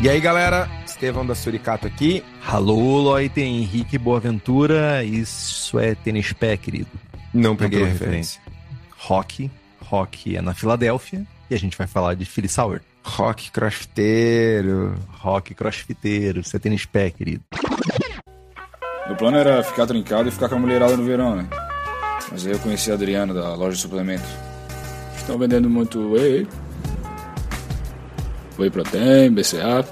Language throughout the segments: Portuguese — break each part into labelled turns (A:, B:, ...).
A: E aí, galera? Estevão da Suricato aqui.
B: Alô, Loite, Henrique Boaventura. Isso é tênis pé, querido.
A: Não peguei a referência.
B: Rock. Rock é na Filadélfia. E a gente vai falar de Philly Sour.
A: Rock crossfiteiro.
B: Rock crossfiteiro. Isso é tênis pé, querido.
C: Meu plano era ficar trincado e ficar com a mulherada no verão, né? Mas aí eu conheci a Adriana da loja de suplementos. Estão vendendo muito whey. Whey protein, BCA.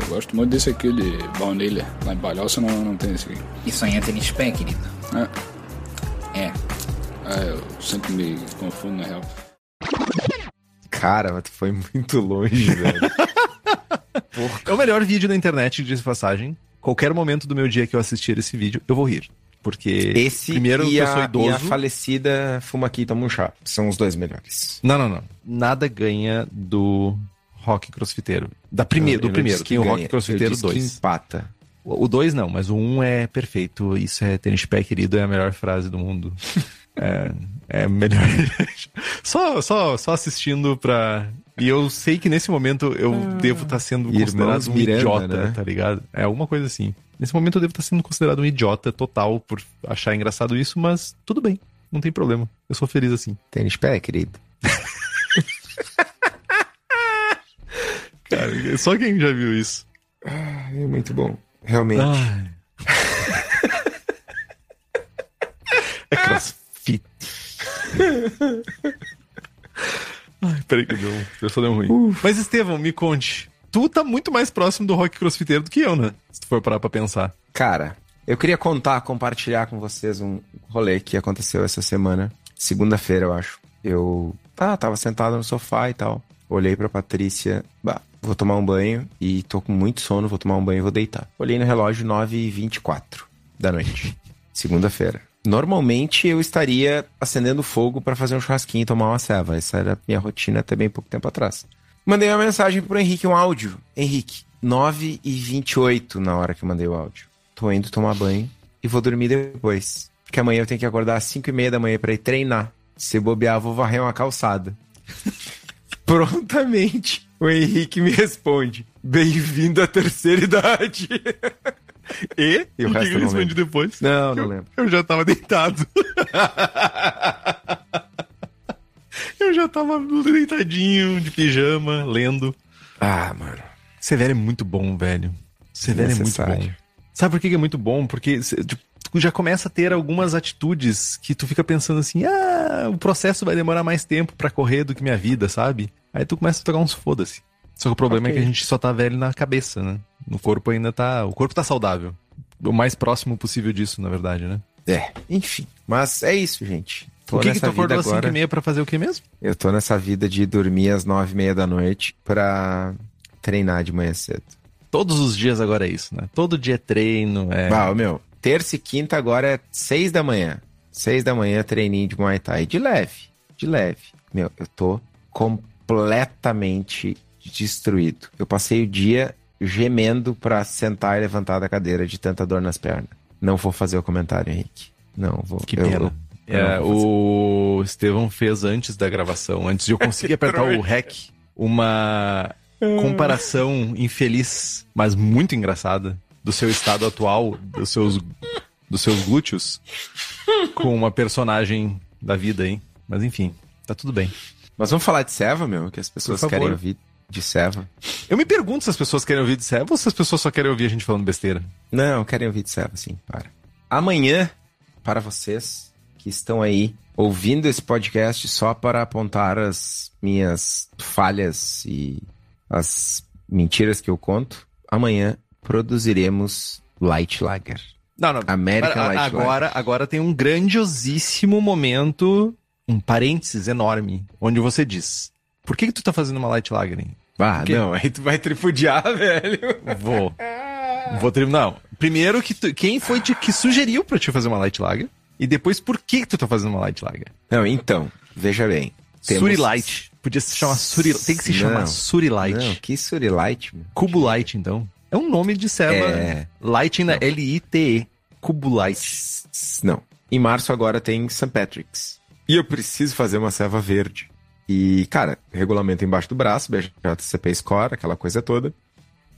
C: Eu gosto muito desse aqui de baunilha. Lá em Palhoça não, não tem esse aqui.
D: Isso aí é tênis pé, querido.
C: É,
D: É.
C: é, eu sempre me confundo na real.
A: Cara, mas tu foi muito longe, velho.
B: É o melhor vídeo da internet, de passagem. Qualquer momento do meu dia que eu assistir esse vídeo, eu vou rir. Porque,
A: Esse
B: primeiro,
A: e,
B: eu sou
A: a,
B: idoso.
A: e a falecida Fuma Aqui e Toma um Chá. São os dois melhores.
B: Não, não, não. Nada ganha do rock crossfiteiro. Da primeiro,
A: Eu
B: do primeiro.
A: que
B: Tem o rock crossfiteiro
A: disse que
B: 2.
A: empata.
B: O 2 não, mas o 1 um é perfeito. Isso é tênis pé querido, é a melhor frase do mundo. é, é melhor. só, só, só assistindo pra. E eu sei que nesse momento eu devo estar sendo
A: Irmãos
B: considerado um
A: Miranda,
B: idiota,
A: né?
B: tá ligado? É alguma coisa assim. Nesse momento eu devo estar sendo considerado um idiota total por achar engraçado isso, mas tudo bem, não tem problema. Eu sou feliz assim.
A: Tênis pé, querido.
B: Cara, só quem já viu isso.
A: É muito bom. Realmente.
B: Ai. é crossfit. Ai, peraí que deu, um- eu só deu ruim. Mas, Estevão, me conte. Tu tá muito mais próximo do rock crossfiteiro do que eu, né? Se tu for parar pra pensar.
A: Cara, eu queria contar, compartilhar com vocês um rolê que aconteceu essa semana. Segunda-feira, eu acho. Eu ah, tava sentado no sofá e tal. Olhei pra Patrícia. Bah, vou tomar um banho e tô com muito sono, vou tomar um banho e vou deitar. Olhei no relógio 9h24 da noite. Segunda-feira. Normalmente eu estaria acendendo fogo pra fazer um churrasquinho e tomar uma ceva. Essa era a minha rotina até bem pouco tempo atrás. Mandei uma mensagem pro Henrique, um áudio. Henrique, 9h28 na hora que mandei o áudio. Tô indo tomar banho e vou dormir depois. Porque amanhã eu tenho que acordar às 5 e meia da manhã pra ir treinar. Se bobear, vou varrer uma calçada. Prontamente, o Henrique me responde: Bem-vindo à terceira idade.
B: E?
A: E o
B: o que depois?
A: Não, não
B: eu,
A: lembro.
B: Eu já tava deitado. eu já tava deitadinho, de pijama, lendo.
A: Ah, mano.
B: Ser velho é muito bom, velho. Ser velho é muito bom. Sabe por que é muito bom? Porque tipo, tu já começa a ter algumas atitudes que tu fica pensando assim, ah, o processo vai demorar mais tempo pra correr do que minha vida, sabe? Aí tu começa a pegar uns foda-se. Só que o problema é
A: Ok.
B: que a gente só tá velho na cabeça, né? No corpo ainda tá. O corpo tá saudável. O mais próximo possível disso, na verdade, né?
A: É, enfim. Mas é isso, gente. Tô
B: o que, que tu acordou às 5
A: agora.
B: e meia pra fazer o que mesmo?
A: Eu tô nessa vida de dormir às nove e meia da noite pra treinar de manhã cedo.
B: Todos os dias agora é isso, né? Todo dia é treino, é.
A: Ah, meu, terça e quinta agora é seis da manhã. Seis da manhã, treininho de Muay Thai. De leve, de leve. Meu, eu tô completamente destruído. Eu passei o dia gemendo pra sentar e levantar da cadeira de tanta dor nas pernas. Não vou fazer o comentário, Henrique. Não vou.
B: Que
A: Eu-
B: pena.
A: eu-
B: É,
A: eu fazer.
B: o Estevão fez antes da gravação, antes de eu conseguir apertar o REC, uma comparação infeliz, mas muito engraçada, do seu estado atual, dos seus, dos seus glúteos, com uma personagem da vida aí. Mas enfim, tá tudo bem.
A: Mas vamos falar de Seva, meu, que as pessoas querem ouvir. De Seva.
B: Eu me pergunto se as pessoas querem ouvir de Seva ou se as pessoas só querem ouvir a gente falando besteira.
A: Não, querem ouvir de Seva, sim, para. Amanhã, para vocês que estão aí ouvindo esse podcast só para apontar as minhas falhas e as mentiras que eu conto, amanhã produziremos Light Lager.
B: Não, não.
A: American
B: Para-
A: Light
B: agora, agora tem um grandiosíssimo momento, um parênteses enorme, onde você diz: Por que, que tu tá fazendo uma Light Lager?
A: Ah,
B: quê?
A: não, aí tu vai tripudiar, velho.
B: Vou. Vou terminar. Não. Primeiro, que tu- quem foi te- que sugeriu pra te fazer uma Light Lager? E depois, por que, que tu tá fazendo uma Light Lager?
A: Não, então, veja bem. temos-
B: Suri Light. Podia se chamar Suri Tem que se chamar
A: Não.
B: Suri Light.
A: Não, que Suri Light, meu.
B: Cubo Light, então. É um nome de serva.
A: É.
B: Light ainda. L-I-T-E. Cubo Light.
A: Não. Em março agora tem St. Patrick's. E eu preciso fazer uma serva verde. E, cara, regulamento embaixo do braço, BJCP Score, aquela coisa toda.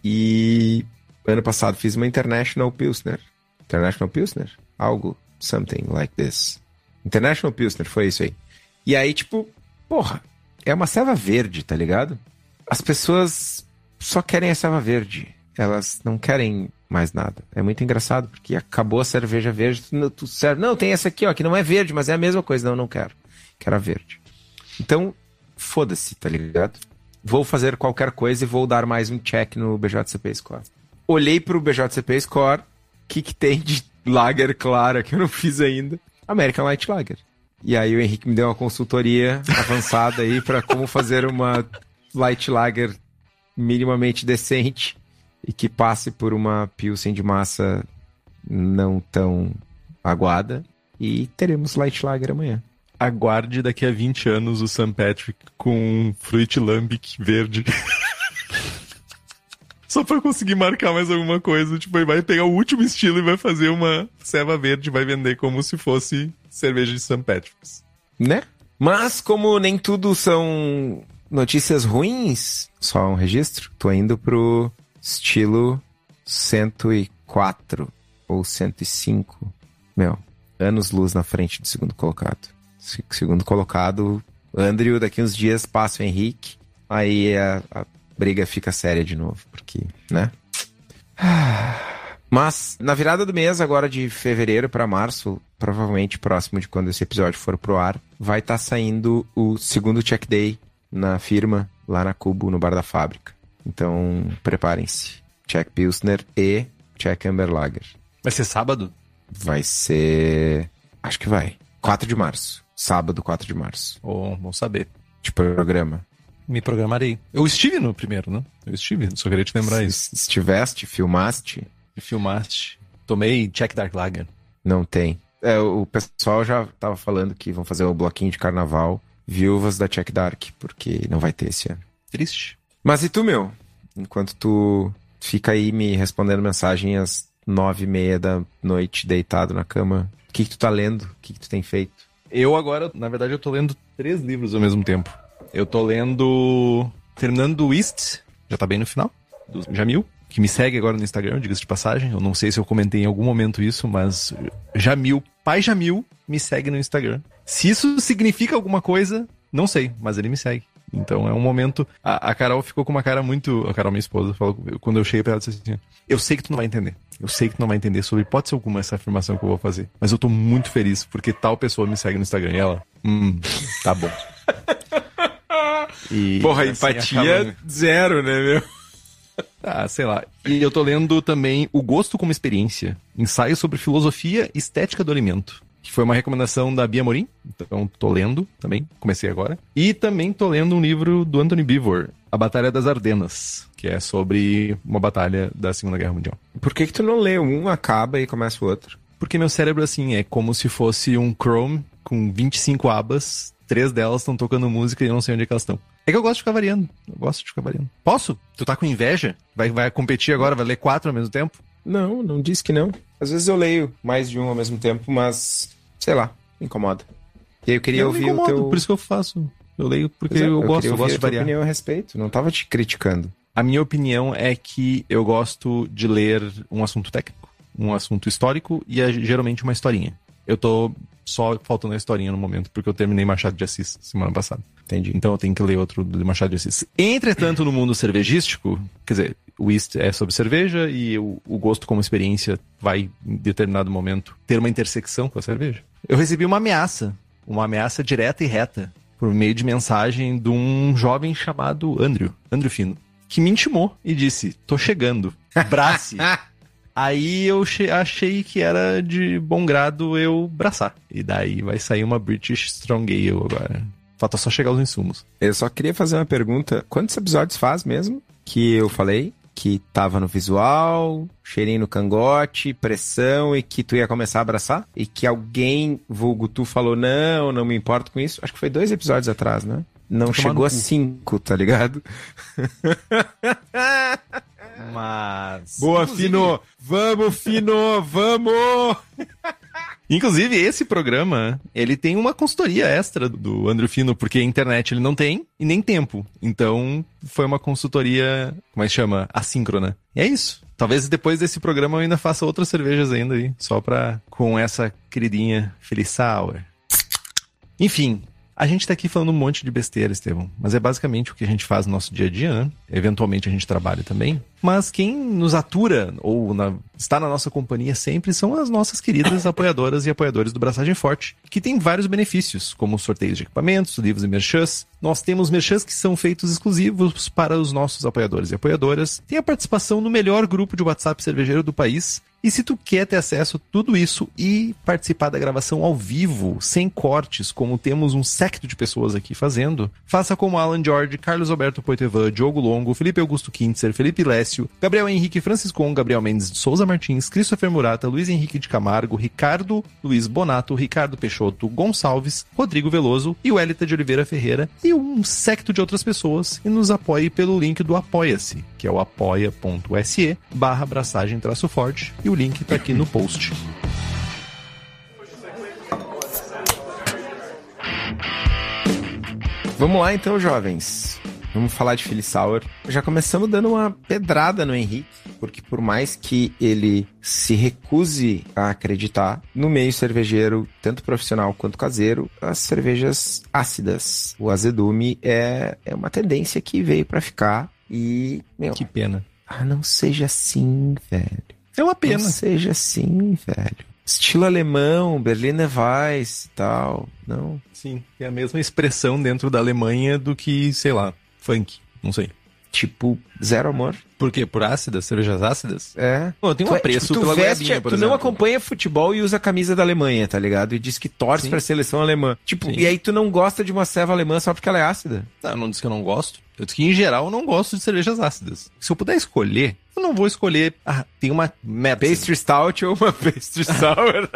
A: E ano passado fiz uma International Pilsner. International Pilsner? Algo, something like this. International Pilsner, foi isso aí. E aí, tipo, porra, é uma serva verde, tá ligado? As pessoas só querem a serva verde. Elas não querem mais nada. É muito engraçado, porque acabou a cerveja verde, tu serve. Não, tem essa aqui, ó, que não é verde, mas é a mesma coisa. Não, não quero. Quero a verde. Então, foda-se, tá ligado? Vou fazer qualquer coisa e vou dar mais um check no BJCP Score. Olhei pro BJCP Score, o que, que tem de lager clara que eu não fiz ainda? American Light Lager. E aí o Henrique me deu uma consultoria avançada aí pra como fazer uma Light Lager minimamente decente e que passe por uma Pilsen de massa não tão aguada. E teremos Light Lager amanhã.
B: Aguarde daqui a 20 anos o St. Patrick com um Fruit Lambic verde. Só pra conseguir marcar mais alguma coisa. Tipo, ele vai pegar o último estilo e vai fazer uma ceva verde vai vender como se fosse cerveja de St. Patrick's.
A: né? Mas como nem tudo são notícias ruins, só um registro, tô indo pro estilo 104 ou 105. Meu, anos luz na frente do segundo colocado. Se- Segundo colocado, Andrew, daqui uns dias passa o Henrique, aí a, a briga fica séria de novo, porque, né? Mas na virada do mês, agora de fevereiro para março, provavelmente próximo de quando esse episódio for pro ar, vai estar saindo o segundo check day na firma, lá na Cubo, no bar da fábrica. Então, preparem-se. Check Pilsner e Check Amber Lager.
B: Vai ser sábado?
A: Vai ser. Acho que vai. 4 de março. Sábado, 4 de março.
B: Ou bom saber.
A: De programa.
B: Me programarei. Eu estive no primeiro, né? Eu estive, só queria te lembrar isso.
A: Se estiveste, filmaste,
B: Filmaste. Tomei Check Dark Lager.
A: não tem. É, o pessoal já tava falando que vão fazer o bloquinho de carnaval Viúvas da Check Dark, porque não vai ter esse ano.
B: Triste.
A: Mas e tu, meu? Enquanto tu fica aí me respondendo mensagem às nove e meia da noite, deitado na cama, o que, que tu tá lendo? O que, que tu tem feito?
B: Eu agora, na verdade, eu tô lendo três livros ao mesmo tempo. Eu tô lendo. Terminando o East, já tá bem no final, do Jamil, que me segue agora no Instagram, diga-se de passagem. Eu não sei se eu comentei em algum momento isso, mas Jamil, pai Jamil, me segue no Instagram. Se isso significa alguma coisa, não sei, mas ele me segue. Então é um momento. A, a Carol ficou com uma cara muito. A Carol, minha esposa, falou, quando eu cheguei pra ela, disse assim: Eu sei que tu não vai entender. Eu sei que tu não vai entender sobre hipótese alguma essa afirmação que eu vou fazer. Mas eu tô muito feliz porque tal pessoa me segue no Instagram. E ela, hum, tá bom. E, assim, acaba-
A: zero, né, meu?
B: ah, sei lá. E eu tô lendo também O Gosto como Experiência, ensaio sobre filosofia e estética do alimento, que foi uma recomendação da Bia Morim. Então tô lendo também, comecei agora. E também tô lendo um livro do Anthony Beevor, A Batalha das Ardenas, que é sobre uma batalha da Segunda Guerra Mundial.
A: Por que, que tu não lê um, acaba e começa o outro?
B: Porque meu cérebro, assim, é como se fosse um Chrome com 25 abas, três delas estão tocando música e eu não sei onde é que elas estão. É que eu gosto de ficar variando. Eu gosto de ficar variando. Posso? Tu tá com inveja? Vai, vai competir agora? Vai ler quatro ao mesmo tempo?
A: Não, não disse que não. Às vezes eu leio mais de um ao mesmo tempo, mas sei lá, me incomoda. E aí eu queria
B: Eu
A: ouvir
B: incomodo,
A: o teu.
B: Por isso que eu faço. Eu leio porque
A: é,
B: eu, gosto,
A: queria
B: eu gosto
A: a
B: de variar.
A: opinião a respeito. Não tava te criticando.
B: A minha opinião é que eu gosto de ler um assunto técnico, um assunto histórico e é geralmente uma historinha. Eu tô só faltando a historinha no momento, porque eu terminei Machado de Assis semana passada.
A: Entendi.
B: Então eu tenho que ler outro do Machado de Assis. Entretanto, no mundo cervegístico, quer dizer, whist é sobre cerveja e o, o gosto como experiência vai, em determinado momento, ter uma intersecção com a cerveja. Eu recebi uma ameaça, uma ameaça direta e reta, por meio de mensagem de um jovem chamado Andrew, Andrew Fino, que me intimou e disse: tô chegando, brace. Aí eu achei que era de bom grado eu braçar. E daí vai sair uma British Strong Ale agora. Falta só chegar os insumos.
A: Eu só queria fazer uma pergunta. Quantos episódios faz mesmo que eu falei que tava no visual, cheirinho no cangote, pressão e que tu ia começar a abraçar? E que alguém, vulgo tu, falou, não, não me importo com isso? Acho que foi dois episódios atrás, né? Não chegou a cinco, tá ligado?
B: Mas.
A: Boa, Inclusive... Fino! Vamos, Fino! Vamos!
B: Inclusive, esse programa, ele tem uma consultoria extra do Andrew Fino, porque internet ele não tem e nem tempo. Então, foi uma consultoria, como é que chama? Assíncrona. E é isso. Talvez depois desse programa eu ainda faça outras cervejas ainda aí, só pra, com essa queridinha Feliz Sour. Enfim, a gente tá aqui falando um monte de besteira, Estevão, mas é basicamente o que a gente faz no nosso dia a dia, né? Eventualmente a gente trabalha também. Mas quem nos atura ou na, está na nossa companhia sempre são as nossas queridas apoiadoras e apoiadores do Braçagem Forte, que tem vários benefícios, como sorteios de equipamentos, livros e merchãs. Nós temos merchãs que são feitos exclusivos para os nossos apoiadores e apoiadoras. Tem a participação no melhor grupo de WhatsApp cervejeiro do país e se tu quer ter acesso a tudo isso e participar da gravação ao vivo, sem cortes, como temos um secto de pessoas aqui fazendo, faça como Alan George, Carlos Alberto Poitevin, Diogo Longo, Felipe Augusto Kintzer, Felipe Lécio, Gabriel Henrique Franciscon, Gabriel Mendes de Souza Martins, Christopher Murata, Luiz Henrique de Camargo, Ricardo Luiz Bonato, Ricardo Peixoto Gonçalves, Rodrigo Veloso e o Elita de Oliveira Ferreira e um secto de outras pessoas e nos apoie pelo link do Apoia-se, que é o apoia.se barra forte e o link está aqui no post.
A: Vamos lá então, jovens. Vamos falar de Philly Sauer. Já começamos dando uma pedrada no Henrique, porque por mais que ele se recuse a acreditar no meio cervejeiro, tanto profissional quanto caseiro, as cervejas ácidas, o azedume é, é uma tendência que veio para ficar e,
B: meu, que pena.
A: Ah, não seja assim, velho.
B: É uma pena.
A: Não seja assim, velho. Estilo alemão, Berliner Weiss e tal. Não.
B: Sim, tem a mesma expressão dentro da Alemanha do que, sei lá, funk. Não sei.
A: Tipo, zero amor.
B: Por quê? Por ácidas? Cervejas ácidas?
A: É.
B: Pô, tenho um é, apreço tipo,
A: tu veste, goiabinha, por Tu
B: exemplo.
A: não acompanha futebol e usa a camisa da Alemanha, tá ligado? E diz que torce Sim. pra seleção alemã. Tipo, Sim. e aí tu não gosta de uma serva alemã só porque ela é ácida.
B: Não, eu não disse que eu não gosto. Eu disse que, em geral, eu não gosto de cervejas ácidas. Se eu puder escolher, eu não vou escolher. Ah, tem uma.
A: Pastry Stout ou uma Pastry Sour.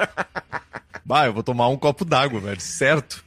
B: bah, eu vou tomar um copo d'água, velho. Certo.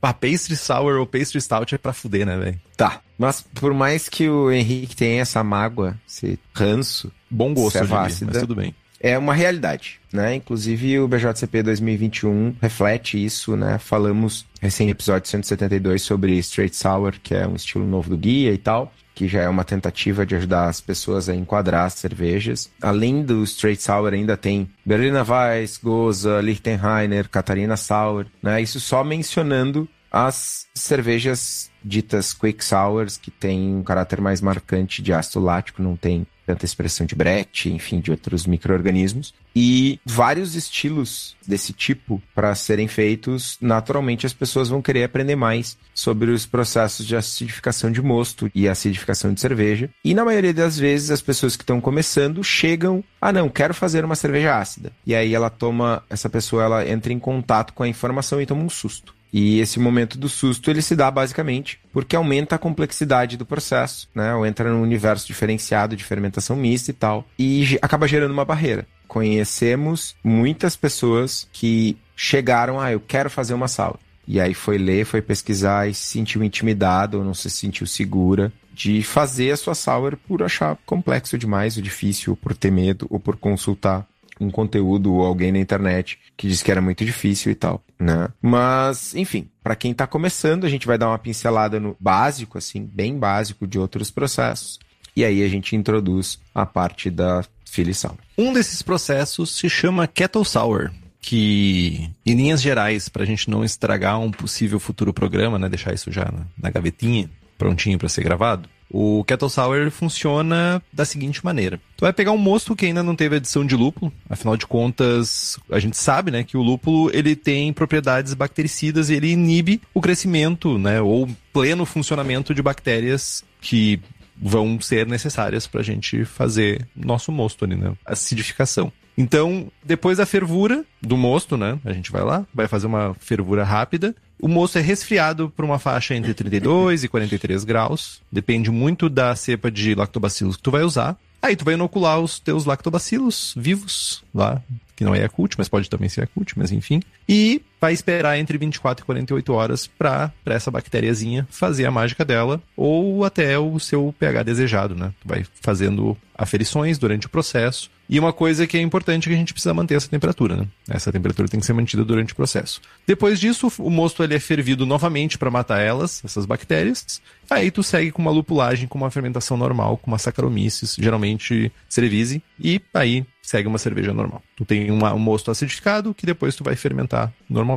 B: ah, pastry Sour ou Pastry Stout é pra fuder, né, velho?
A: Tá. Mas por mais que o Henrique tenha essa mágoa, esse ranço.
B: Bom gosto,
A: ácida,
B: mas tudo bem.
A: É uma realidade, né? Inclusive o BJCP 2021 reflete isso, né? Falamos recém episódio 172 sobre Straight Sour, que é um estilo novo do guia e tal que já é uma tentativa de ajudar as pessoas a enquadrar as cervejas. Além do Straight Sour, ainda tem Berliner Weiss, Goza, Lichtenheiner, Catarina Sour, né? Isso só mencionando as cervejas ditas quick sours, que tem um caráter mais marcante de ácido lático, não tem tanta expressão de brete, enfim, de outros micro-organismos. E vários estilos desse tipo para serem feitos, naturalmente as pessoas vão querer aprender mais sobre os processos de acidificação de mosto e acidificação de cerveja. E na maioria das vezes as pessoas que estão começando chegam, ah não, quero fazer uma cerveja ácida. E aí ela toma, essa pessoa ela entra em contato com a informação e toma um susto. E esse momento do susto ele se dá basicamente porque aumenta a complexidade do processo, né? Ou entra num universo diferenciado de fermentação mista e tal, e acaba gerando uma barreira. Conhecemos muitas pessoas que chegaram, ah, eu quero fazer uma sala. E aí foi ler, foi pesquisar e se sentiu intimidado ou não se sentiu segura de fazer a sua sour por achar complexo demais, ou difícil, ou por ter medo, ou por consultar um conteúdo ou alguém na internet que disse que era muito difícil e tal, né? Mas, enfim, para quem está começando, a gente vai dar uma pincelada no básico, assim, bem básico de outros processos. E aí a gente introduz a parte da filiação.
B: Um desses processos se chama Kettle Sour. que, em linhas gerais, para a gente não estragar um possível futuro programa, né, deixar isso já na, na gavetinha, prontinho para ser gravado, o Kettle Sour funciona da seguinte maneira. Tu vai pegar um mosto que ainda não teve adição de lúpulo, afinal de contas, a gente sabe, né, que o lúpulo ele tem propriedades bactericidas e ele inibe o crescimento, né, ou pleno funcionamento de bactérias que vão ser necessárias para a gente fazer nosso mosto ali, né, acidificação. Então, depois da fervura do mosto, né? A gente vai lá, vai fazer uma fervura rápida. O mosto é resfriado por uma faixa entre 32 e 43 graus. Depende muito da cepa de lactobacilos que tu vai usar. Aí tu vai inocular os teus lactobacilos vivos lá, que não é Yakult, mas pode também ser Yakult, mas enfim. E vai esperar entre 24 e 48 horas para essa bactériazinha fazer a mágica dela ou até o seu pH desejado, né? Tu vai fazendo aferições durante o processo. E uma coisa que é importante é que a gente precisa manter essa temperatura, né? Essa temperatura tem que ser mantida durante o processo. Depois disso, o mosto ele é fervido novamente para matar elas, essas bactérias. Aí tu segue com uma lupulagem, com uma fermentação normal, com uma Saccharomyces, geralmente Cerevisiae, e aí segue uma cerveja normal. Tu tem uma, um mosto acidificado que depois tu vai fermentar normalmente.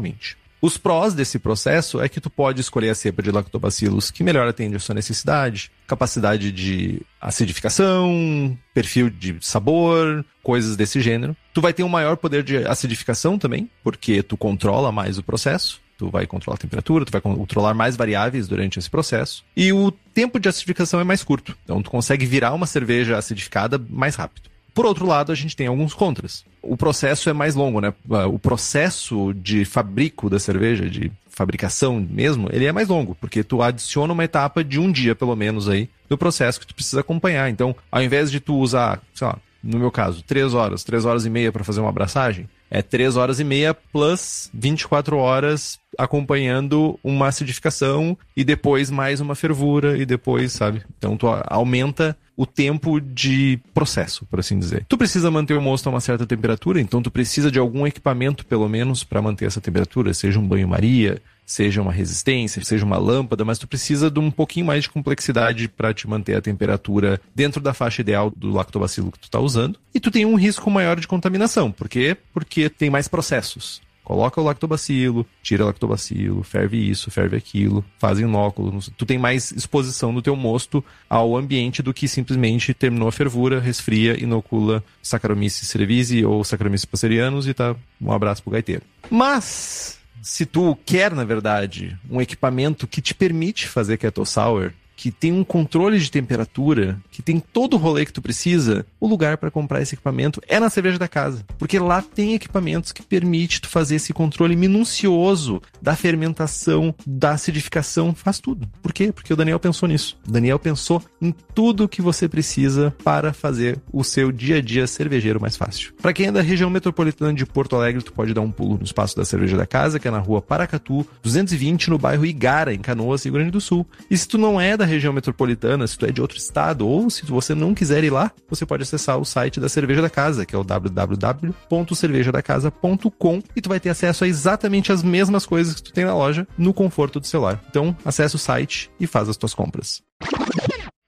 B: Os prós desse processo é que tu pode escolher a cepa de lactobacilos que melhor atende a sua necessidade, capacidade de acidificação, perfil de sabor, coisas desse gênero. Tu vai ter um maior poder de acidificação também, porque tu controla mais o processo. Tu vai controlar a temperatura, tu vai controlar mais variáveis durante esse processo. E o tempo de acidificação é mais curto. Então tu consegue virar uma cerveja acidificada mais rápido. Por outro lado, a gente tem alguns contras. O processo é mais longo, né? O processo de fabrico da cerveja, de fabricação mesmo, ele é mais longo, porque tu adiciona uma etapa de um dia, pelo menos, aí, do processo que tu precisa acompanhar. Então, ao invés de tu usar, sei lá, no meu caso, três horas, três horas e meia para fazer uma abraçagem, é três horas e meia plus 24 horas acompanhando uma acidificação e depois mais uma fervura e depois, sabe? Então tu aumenta o tempo de processo, por assim dizer. Tu precisa manter o mosto a uma certa temperatura, então tu precisa de algum equipamento pelo menos para manter essa temperatura, seja um banho-maria, seja uma resistência, seja uma lâmpada, mas tu precisa de um pouquinho mais de complexidade para te manter a temperatura dentro da faixa ideal do lactobacilo que tu está usando. E tu tem um risco maior de contaminação. Por quê? Porque tem mais processos. Coloca o lactobacilo, tira o lactobacilo, ferve isso, ferve aquilo, faz inóculo. Tu tem mais exposição do teu mosto ao ambiente do que simplesmente terminou a fervura, resfria, inocula Saccharomyces cerevisiae ou Saccharomyces passerianos e tá um abraço pro gaiteiro. Mas se tu quer, na verdade, um equipamento que te permite fazer Kettle Sour, que tem um controle de temperatura, que tem todo o rolê que tu precisa, o lugar para comprar esse equipamento é na cerveja da casa. Porque lá tem equipamentos que permite tu fazer esse controle minucioso da fermentação, da acidificação, faz tudo. Por quê? Porque o Daniel pensou nisso. O Daniel pensou em tudo que você precisa para fazer o seu dia a dia cervejeiro mais fácil. Para quem é da região metropolitana de Porto Alegre, tu pode dar um pulo no espaço da cerveja da casa, que é na rua Paracatu, 220, no bairro Igara, em Canoas, Rio Grande do Sul. E se tu não é da região metropolitana, se tu é de outro estado, ou se você não quiser ir lá, você pode acessar o site da Cerveja da Casa, que é o www.cervejadacasa.com e tu vai ter acesso a exatamente as mesmas coisas que tu tem na loja no conforto do celular. Então, acessa o site e faz as tuas compras.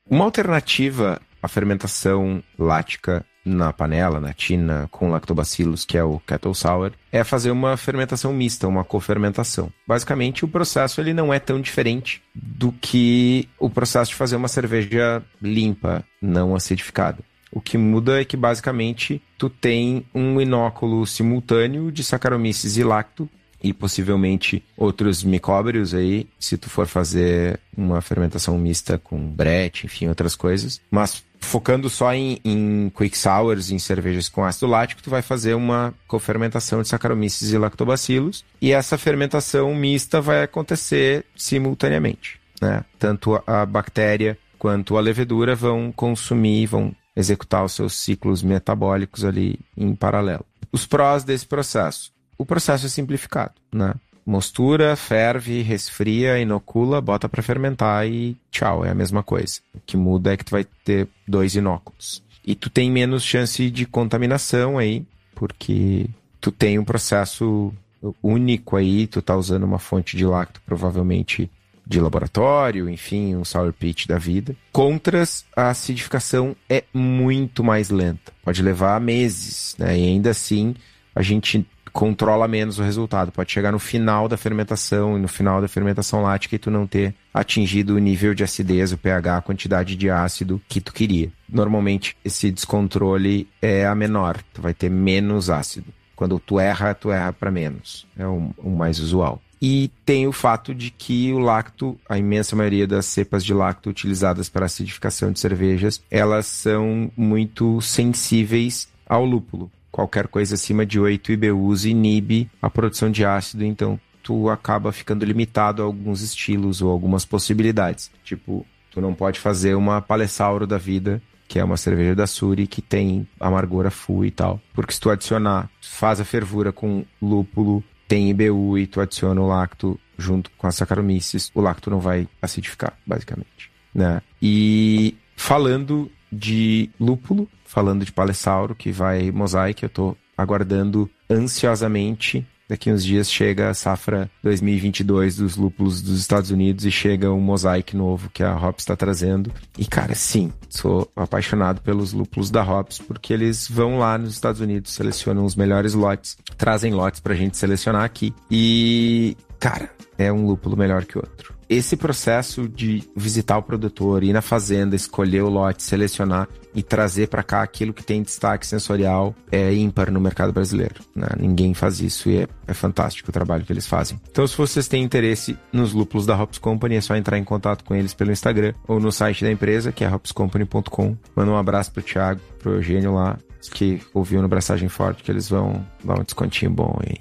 A: Uma alternativa à fermentação lática na panela, na tina, com lactobacilos, que é o kettle sour, é fazer uma fermentação mista, uma cofermentação. Basicamente, o processo ele não é tão diferente do que o processo de fazer uma cerveja limpa, não acidificada. O que muda é que basicamente tu tem um inóculo simultâneo de Saccharomyces e lacto e possivelmente outros micóbrios aí, se tu for fazer uma fermentação mista com brete, enfim, outras coisas. Mas focando só em, em quick sours, em cervejas com ácido lático, tu vai fazer uma cofermentação de Saccharomyces e lactobacilos, e essa fermentação mista vai acontecer simultaneamente, né? Tanto a bactéria quanto a levedura vão consumir, vão executar os seus ciclos metabólicos ali em paralelo. Os prós desse processo. O processo é simplificado, né? Mostura, ferve, resfria, inocula, bota para fermentar e tchau, é a mesma coisa. O que muda é que tu vai ter dois inóculos. E tu tem menos chance de contaminação aí, porque tu tem um processo único aí, tu tá usando uma fonte de lacto provavelmente de laboratório, enfim, um sour pitch da vida. Contras, a acidificação é muito mais lenta. Pode levar meses, né? E ainda assim, a gente controla menos o resultado. Pode chegar no final da fermentação e no final da fermentação lática e tu não ter atingido o nível de acidez, o pH, a quantidade de ácido que tu queria. Normalmente esse descontrole é a menor, tu vai ter menos ácido. Quando tu erra, tu erra para menos. É o, o mais usual. E tem o fato de que o lacto, a imensa maioria das cepas de lacto utilizadas para acidificação de cervejas, elas são muito sensíveis ao lúpulo. Qualquer coisa acima de 8 IBUs inibe a produção de ácido, então tu acaba ficando limitado a alguns estilos ou algumas possibilidades. Tipo, tu não pode fazer uma palessauro da vida que é uma cerveja da Suri que tem amargura full e tal. Porque se tu adicionar, faz a fervura com lúpulo, tem IBU e tu adiciona o lacto junto com as Saccharomyces, o lacto não vai acidificar, basicamente, né? E falando de lúpulo, falando de palessauro, que vai mosaic, eu tô aguardando ansiosamente Daqui uns dias chega a safra 2022 dos lúpulos dos Estados Unidos e chega um mosaic novo que a Hops está trazendo. E cara, sim, sou apaixonado pelos lúpulos da Hops porque eles vão lá nos Estados Unidos, selecionam os melhores lotes, trazem lotes pra gente selecionar aqui. E cara, é um lúpulo melhor que o outro esse processo de visitar o produtor, ir na fazenda, escolher o lote, selecionar e trazer para cá aquilo que tem destaque sensorial é ímpar no mercado brasileiro. Né? Ninguém faz isso e é, é, fantástico o trabalho que eles fazem. Então, se vocês têm interesse nos lúpulos da Hops Company, é só entrar em contato com eles pelo Instagram ou no site da empresa, que é hopscompany.com. Manda um abraço pro Thiago, pro Eugênio lá, que ouviu no Braçagem Forte, que eles vão dar um descontinho bom aí.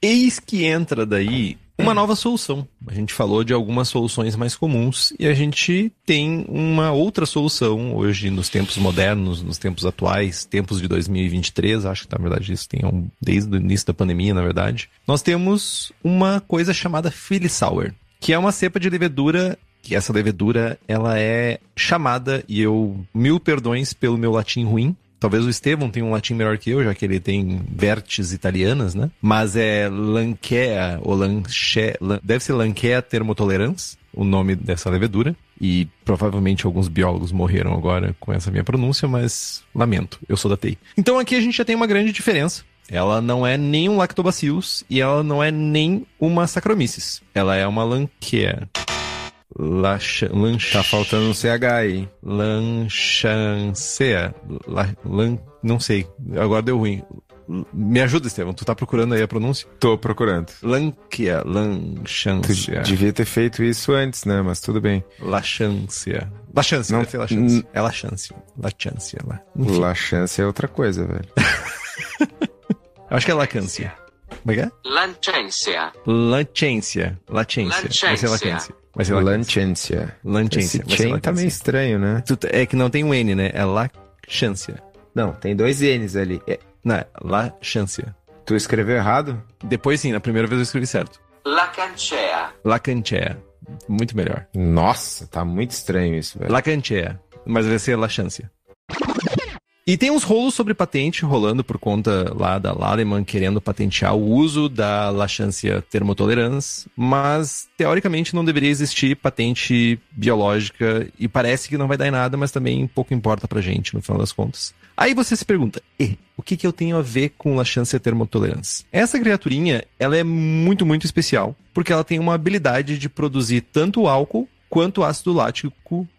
B: Eis que entra daí uma nova solução. A gente falou de algumas soluções mais comuns e a gente tem uma outra solução hoje nos tempos modernos, nos tempos atuais, tempos de 2023, acho que na verdade isso tem um, desde o início da pandemia, na verdade. Nós temos uma coisa chamada Philly Sour, que é uma cepa de levedura que essa levedura ela é chamada e eu mil perdões pelo meu latim ruim, Talvez o Estevão tenha um latim melhor que eu, já que ele tem vertes italianas, né? Mas é Lanquea, ou Lanche, deve ser Lanquea thermotolerans, o nome dessa levedura. E provavelmente alguns biólogos morreram agora com essa minha pronúncia, mas lamento, eu sou da TI. Então aqui a gente já tem uma grande diferença. Ela não é nem um lactobacillus e ela não é nem uma Saccharomyces. Ela é uma Lanquea. Lacha, lanch...
A: Tá faltando um CH aí.
B: Lanchancea. La, lan, não sei. Agora deu ruim. Me ajuda, Estevam. Tu tá procurando aí a pronúncia?
A: Tô procurando.
B: Lanquia, lanchancia.
A: devia ter feito isso antes, né? Mas tudo bem.
B: Lachancia. Lachancia, não, ser lachancia. É lachancia. Lachancia.
A: Lachancia é outra coisa, velho.
B: Acho que é lacância. Como é que é?
D: Lancência.
B: Lancência. Lancência. Vai ser lacância.
A: Vai ser Lancência.
B: Lancência.
A: Esse chain tá meio estranho, né?
B: É que não tem um N, né? É lacância.
A: Não, tem dois N's ali. É...
B: Não, é lacância.
A: Tu escreveu errado?
B: Depois sim, na primeira vez eu escrevi certo.
D: Lacancea.
B: Lacancea. Muito melhor.
A: Nossa, tá muito estranho isso, velho.
B: Lacancea. Mas vai ser lachância. E tem uns rolos sobre patente rolando por conta lá da Laleman querendo patentear o uso da laxância termotolerans, mas teoricamente não deveria existir patente biológica e parece que não vai dar em nada, mas também pouco importa pra gente no final das contas. Aí você se pergunta, e o que, que eu tenho a ver com laxância termotolerans? Essa criaturinha, ela é muito, muito especial, porque ela tem uma habilidade de produzir tanto álcool quanto ácido lático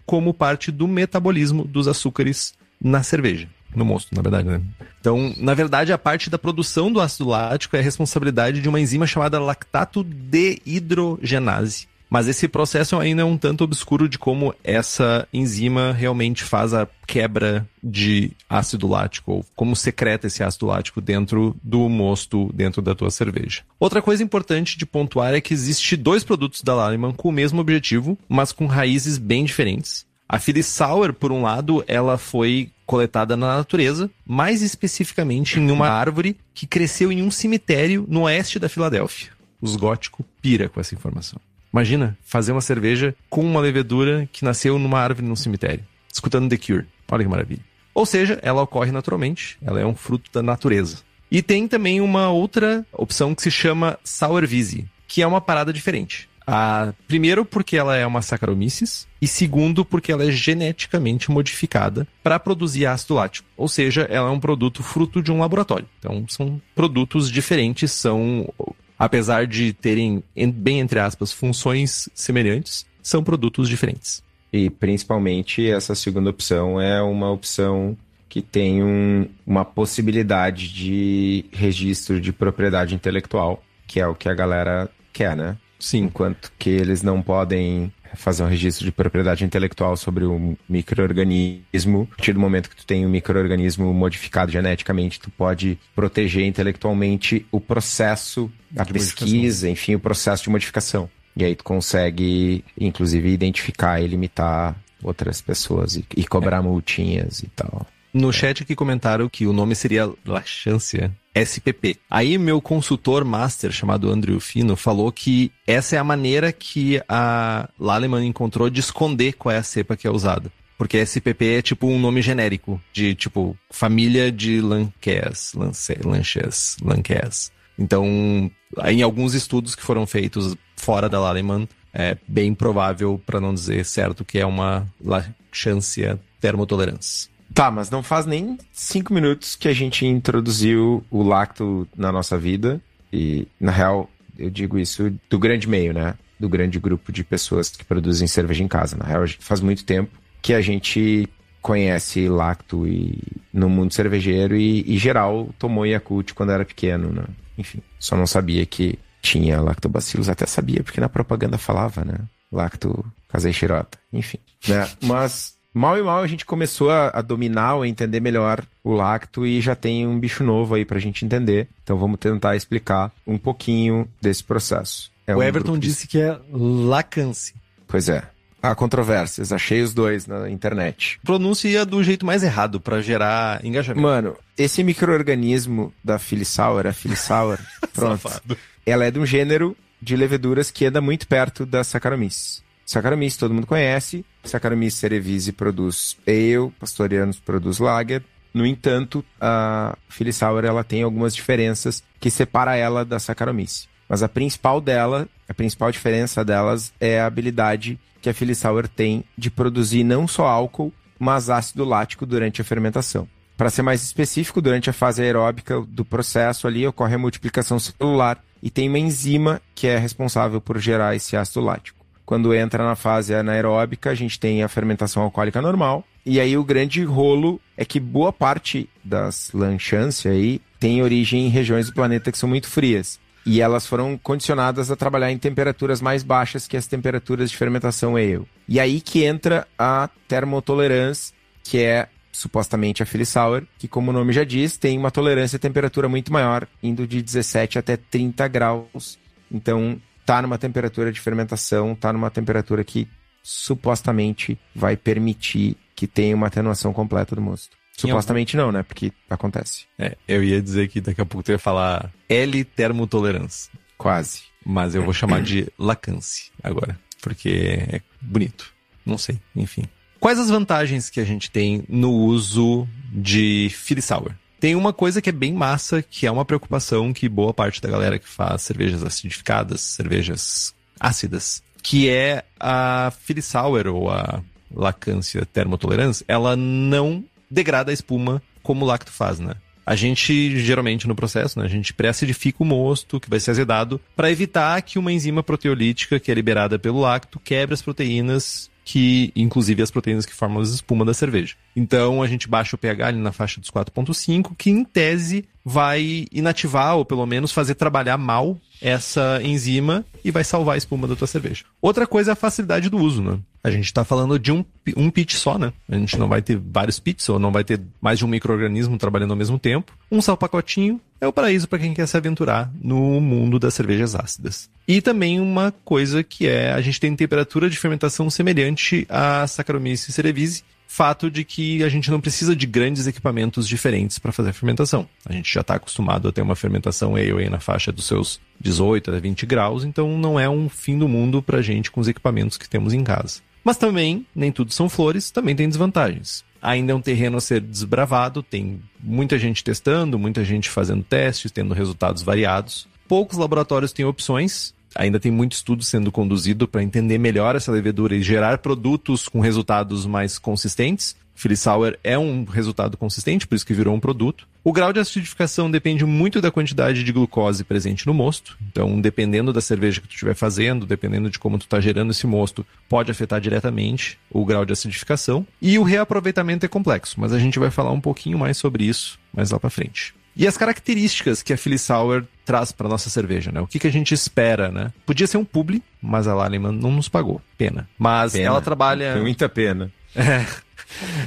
B: como parte do metabolismo dos açúcares na cerveja. No mosto, na verdade, né? Então, na verdade, a parte da produção do ácido lático é responsabilidade de uma enzima chamada lactato dehidrogenase. Mas esse processo ainda é um tanto obscuro de como essa enzima realmente faz a quebra de ácido lático, ou como secreta esse ácido lático dentro do mosto, dentro da tua cerveja. Outra coisa importante de pontuar é que existe dois produtos da Lallemand com o mesmo objetivo, mas com raízes bem diferentes. A Philly Sour, por um lado, ela foi coletada na natureza, mais especificamente em uma árvore que cresceu em um cemitério no oeste da Filadélfia. Os góticos pira com essa informação. Imagina fazer uma cerveja com uma levedura que nasceu numa árvore num cemitério, escutando The Cure. Olha que maravilha. Ou seja, ela ocorre naturalmente, ela é um fruto da natureza. E tem também uma outra opção que se chama Sour Visi, que é uma parada diferente. Ah, primeiro, porque ela é uma Saccharomyces, e segundo, porque ela é geneticamente modificada para produzir ácido lático. Ou seja, ela é um produto fruto de um laboratório. Então, são produtos diferentes, são, apesar de terem, bem entre aspas, funções semelhantes, são produtos diferentes.
A: E principalmente essa segunda opção é uma opção que tem um- uma possibilidade de registro de propriedade intelectual, que é o que a galera quer, né?
B: Sim.
A: Enquanto que eles não podem fazer um registro de propriedade intelectual sobre um microorganismo. A partir do momento que tu tem um microorganismo modificado geneticamente, tu pode proteger intelectualmente o processo, a
B: De
A: pesquisa, enfim, o processo de modificação. E aí tu consegue, inclusive, identificar e limitar outras pessoas e, e cobrar multinhas e tal.
B: No chat aqui comentaram que o nome seria Laxância SPP. Aí meu consultor master, chamado Andrew Fino, falou que essa é a maneira que a Laleman encontrou de esconder qual é a cepa que é usada. Porque SPP é tipo um nome genérico, de tipo, família de Lanques, Lance, Lanches, Lanques. Então, em alguns estudos que foram feitos fora da Laleman, é bem provável, para não dizer certo, que é uma Laxância termotolerância.
A: Tá, mas não faz nem cinco minutos que a gente introduziu o lacto na nossa vida. E, na real, eu digo isso do grande meio, né? Do grande grupo de pessoas que produzem cerveja em casa. Na real, faz muito tempo que a gente conhece lacto e, no mundo cervejeiro e, e geral tomou Yakult quando era pequeno, né? Enfim, só não sabia que tinha lactobacilos. Até sabia, porque na propaganda falava, né? Lacto casei xirota. Enfim, né? Mas mal e mal a gente começou a, a dominar ou a entender melhor o lacto e já tem um bicho novo aí pra gente entender. Então vamos tentar explicar um pouquinho desse processo. É
B: o
A: um
B: Everton
A: grupo
B: disse que é lacância.
A: Pois é. Há controvérsias, achei os dois na internet.
B: Pronuncia do jeito mais errado pra gerar engajamento.
A: Mano, esse microorganismo da Filisauer, a Filisauer, pronto,
B: Safado.
A: ela é de um gênero de leveduras que anda muito perto da Saccharomyces. Saccharomyces todo mundo conhece. Saccharomyces cerevisiae produz ale, Pastorianus produz lager. No entanto, a Filisauer ela tem algumas diferenças que separa ela da Saccharomyces. Mas a principal dela, a principal diferença delas é a habilidade que a Filisauer tem de produzir não só álcool, mas ácido lático durante a fermentação. Para ser mais específico, durante a fase aeróbica do processo ali ocorre a multiplicação celular e tem uma enzima que é responsável por gerar esse ácido lático. Quando entra na fase anaeróbica, a gente tem a fermentação alcoólica normal. E aí o grande rolo é que boa parte das lanchância aí tem origem em regiões do planeta que são muito frias. E elas foram condicionadas a trabalhar em temperaturas mais baixas que as temperaturas de fermentação ale. E aí que entra a termotolerância, que é supostamente a Filisauer, que como o nome já diz, tem uma tolerância a temperatura muito maior, indo de 17 até 30 graus. Então, tá numa temperatura de fermentação, tá numa temperatura que supostamente vai permitir que tenha uma atenuação completa do mosto. Supostamente não, né? Porque acontece.
B: É, eu ia dizer que daqui a pouco tu ia falar L termotolerância.
A: Quase.
B: Mas eu vou chamar de lacância agora. Porque é bonito. Não sei, enfim. Quais as vantagens que a gente tem no uso de Filisauer? Tem uma coisa que é bem massa, que é uma preocupação que boa parte da galera que faz cervejas acidificadas, cervejas ácidas, que é a Filisauer ou a lacância termotolerância, ela não degrada a espuma como o lacto faz, né? A gente, geralmente no processo, né, a gente pré-acidifica o mosto, que vai ser azedado, para evitar que uma enzima proteolítica, que é liberada pelo lacto, quebre as proteínas, que inclusive as proteínas que formam as espuma da cerveja. Então a gente baixa o pH ali na faixa dos 4.5, que em tese vai inativar, ou pelo menos fazer trabalhar mal essa enzima e vai salvar a espuma da tua cerveja. Outra coisa é a facilidade do uso, né? A gente está falando de um, um pitch só, né? A gente não vai ter vários pits, ou não vai ter mais de um microorganismo trabalhando ao mesmo tempo. Um só pacotinho é o paraíso para quem quer se aventurar no mundo das cervejas ácidas. E também uma coisa que é, a gente tem temperatura de fermentação semelhante a Saccharomyces cerevisiae, fato de que a gente não precisa de grandes equipamentos diferentes para fazer a fermentação. A gente já está acostumado a ter uma fermentação ale na faixa dos seus 18 a 20 graus, então não é um fim do mundo para a gente com os equipamentos que temos em casa. Mas também, nem tudo são flores, também tem desvantagens. Ainda é um terreno a ser desbravado, tem muita gente testando, muita gente fazendo testes, tendo resultados variados. Poucos laboratórios têm opções, ainda tem muito estudo sendo conduzido para entender melhor essa levedura e gerar produtos com resultados mais consistentes. Philly Sour é um resultado consistente, por isso que virou um produto. O grau de acidificação depende muito da quantidade de glucose presente no mosto. Então, dependendo da cerveja que tu estiver fazendo, dependendo de como tu está gerando esse mosto, pode afetar diretamente o grau de acidificação. E o reaproveitamento é complexo, mas a gente vai falar um pouquinho mais sobre isso mais lá para frente. E as características que a Philly Sour traz para nossa cerveja, né? O que, que a gente espera, né? Podia ser um publi, mas a Lalleyman não nos pagou. Pena. Mas
A: Pena.
B: ela trabalha...
A: Muita pena.
B: É.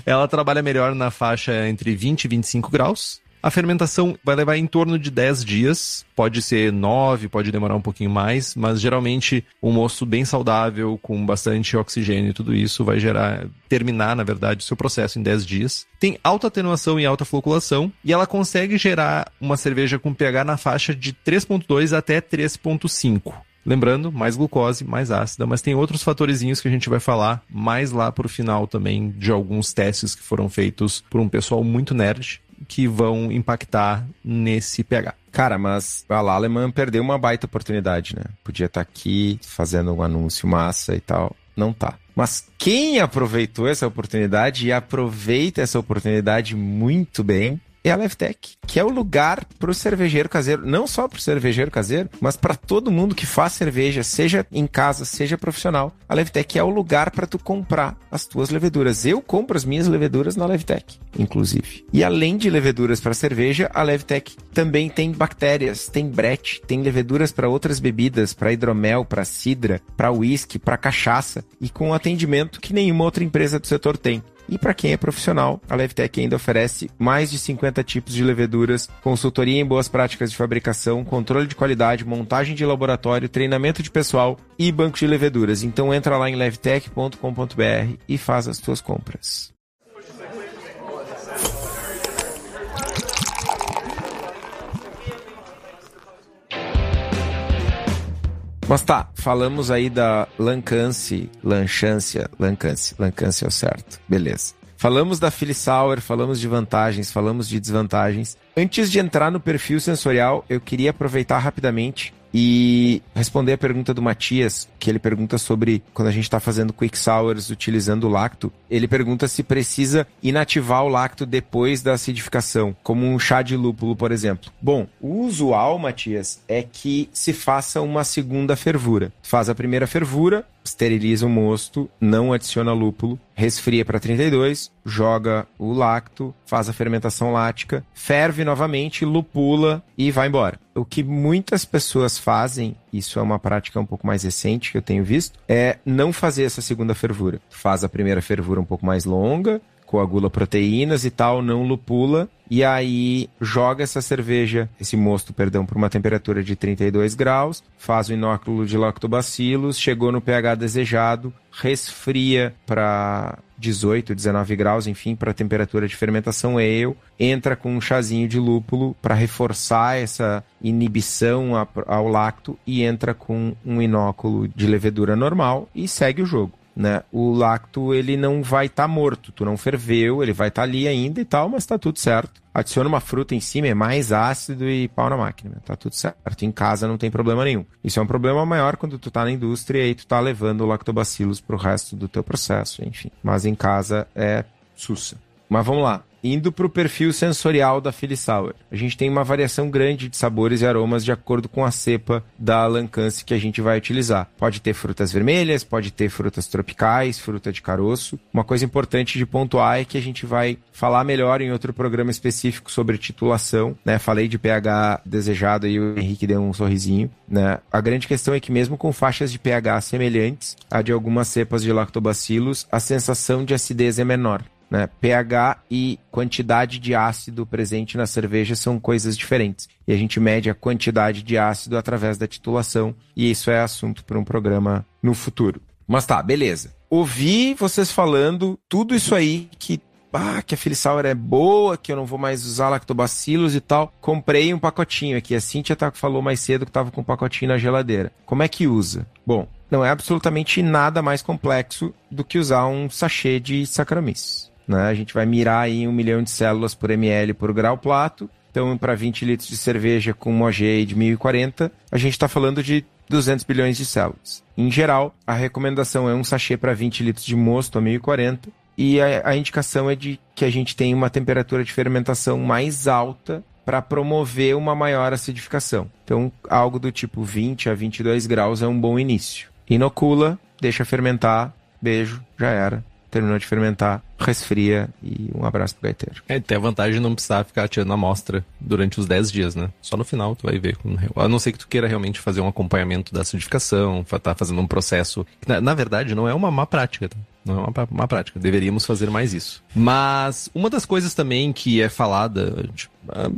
B: Ela trabalha melhor na faixa entre 20 e 25 graus. A fermentação vai levar em torno de 10 dias, pode ser 9, pode demorar um pouquinho mais, mas geralmente um moço bem saudável, com bastante oxigênio e tudo isso, vai gerar, terminar, na verdade, o seu processo em 10 dias. Tem alta atenuação e alta floculação, e ela consegue gerar uma cerveja com pH na faixa de 3.2 até 3.5. Lembrando, mais glucose, mais ácida, mas tem outros fatorezinhos que a gente vai falar mais lá pro final também de alguns testes que foram feitos por um pessoal muito nerd que vão impactar nesse pH.
A: Cara, mas a Laleman perdeu uma baita oportunidade, né? Podia estar aqui fazendo um anúncio massa e tal. Não tá. Mas quem aproveitou essa oportunidade e aproveita essa oportunidade muito bem é a Levtech, que é o lugar para o cervejeiro caseiro, não só para o cervejeiro caseiro, mas para todo mundo que faz cerveja, seja em casa, seja profissional. A Levtech é o lugar para tu comprar as tuas leveduras. Eu compro as minhas leveduras na Levtech, inclusive. E além de leveduras para cerveja, a Levtech também tem bactérias, tem brete, tem leveduras para outras bebidas, para hidromel, para cidra, para uísque, para cachaça e com atendimento que nenhuma outra empresa do setor tem. E para quem é profissional, a Levtech ainda oferece mais de 50 tipos de leveduras, consultoria em boas práticas de fabricação, controle de qualidade, montagem de laboratório, treinamento de pessoal e banco de leveduras. Então entra lá em levtech.com.br e faz as suas compras. Mas tá, falamos aí da Lancance, Lanchância, Lancance, Lancance é o certo. Beleza. Falamos da Philly Sour, falamos de vantagens, falamos de desvantagens. Antes de entrar no perfil sensorial, eu queria aproveitar rapidamente e responder a pergunta do Matias, que ele pergunta sobre quando a gente está fazendo quick sours utilizando o lacto. Ele pergunta se precisa inativar o lacto depois da acidificação, como um chá de lúpulo, por exemplo. Bom, o usual, Matias, é que se faça uma segunda fervura. Faz a primeira fervura, esteriliza o mosto, não adiciona lúpulo, resfria para 32, joga o lacto, faz a fermentação lática, ferve novamente, lupula e vai embora. O que muitas pessoas fazem, isso é uma prática um pouco mais recente que eu tenho visto, é não fazer essa segunda fervura. Faz a primeira fervura um pouco mais longa, coagula proteínas e tal, não lupula, e aí joga essa cerveja, esse mosto, perdão, por uma temperatura de 32 graus, faz o inóculo de lactobacilos, chegou no pH desejado, resfria para 18, 19 graus, enfim, para a temperatura de fermentação ale, entra com um chazinho de lúpulo para reforçar essa inibição ao lacto e entra com um inóculo de levedura normal e segue o jogo né? O lacto ele não vai estar tá morto, tu não ferveu, ele vai estar tá ali ainda e tal, mas tá tudo certo. Adiciona uma fruta em cima, é mais ácido e pau na máquina, tá tudo certo. Em casa não tem problema nenhum. Isso é um problema maior quando tu tá na indústria e tu tá levando o lactobacilos pro resto do teu processo, enfim. Mas em casa é sussa. Mas vamos lá. Indo para o perfil sensorial da Philly Sour, a gente tem uma variação grande de sabores e aromas de acordo com a cepa da Lancance que a gente vai utilizar. Pode ter frutas vermelhas, pode ter frutas tropicais, fruta de caroço. Uma coisa importante de pontuar é que a gente vai falar melhor em outro programa específico sobre titulação, né? Falei de pH desejado e o Henrique deu um sorrisinho, né? A grande questão é que mesmo com faixas de pH semelhantes a de algumas cepas de lactobacilos, a sensação de acidez é menor. Né? pH e quantidade de ácido presente na cerveja são coisas diferentes. E a gente mede a quantidade de ácido através da titulação, e isso é assunto para um programa no futuro. Mas tá, beleza. Ouvi vocês falando tudo isso aí que ah, que a Filisour é boa, que eu não vou mais usar lactobacilos e tal. Comprei um pacotinho aqui. A Cintia tá, falou mais cedo que tava com um pacotinho na geladeira. Como é que usa? Bom, não é absolutamente nada mais complexo do que usar um sachê de Saccharomyces. Né? A gente vai mirar em um milhão de células por ml por grau plato. Então, para 20 litros de cerveja com Mogé de 1040, a gente está falando de 200 bilhões de células. Em geral, a recomendação é um sachê para 20 litros de mosto a 1040 e a, a indicação é de que a gente tenha uma temperatura de fermentação mais alta para promover uma maior acidificação. Então, algo do tipo 20 a 22 graus é um bom início. Inocula, deixa fermentar, beijo, já era terminou de fermentar, resfria e um abraço pro gaiteiro.
B: É, tem a vantagem de não precisar ficar tirando a amostra durante os 10 dias, né? Só no final tu vai ver. A não ser que tu queira realmente fazer um acompanhamento da acidificação, tá fazendo um processo. Na, na verdade, não é uma má prática, tá? Não é uma, uma prática. Deveríamos fazer mais isso. Mas uma das coisas também que é falada, tipo,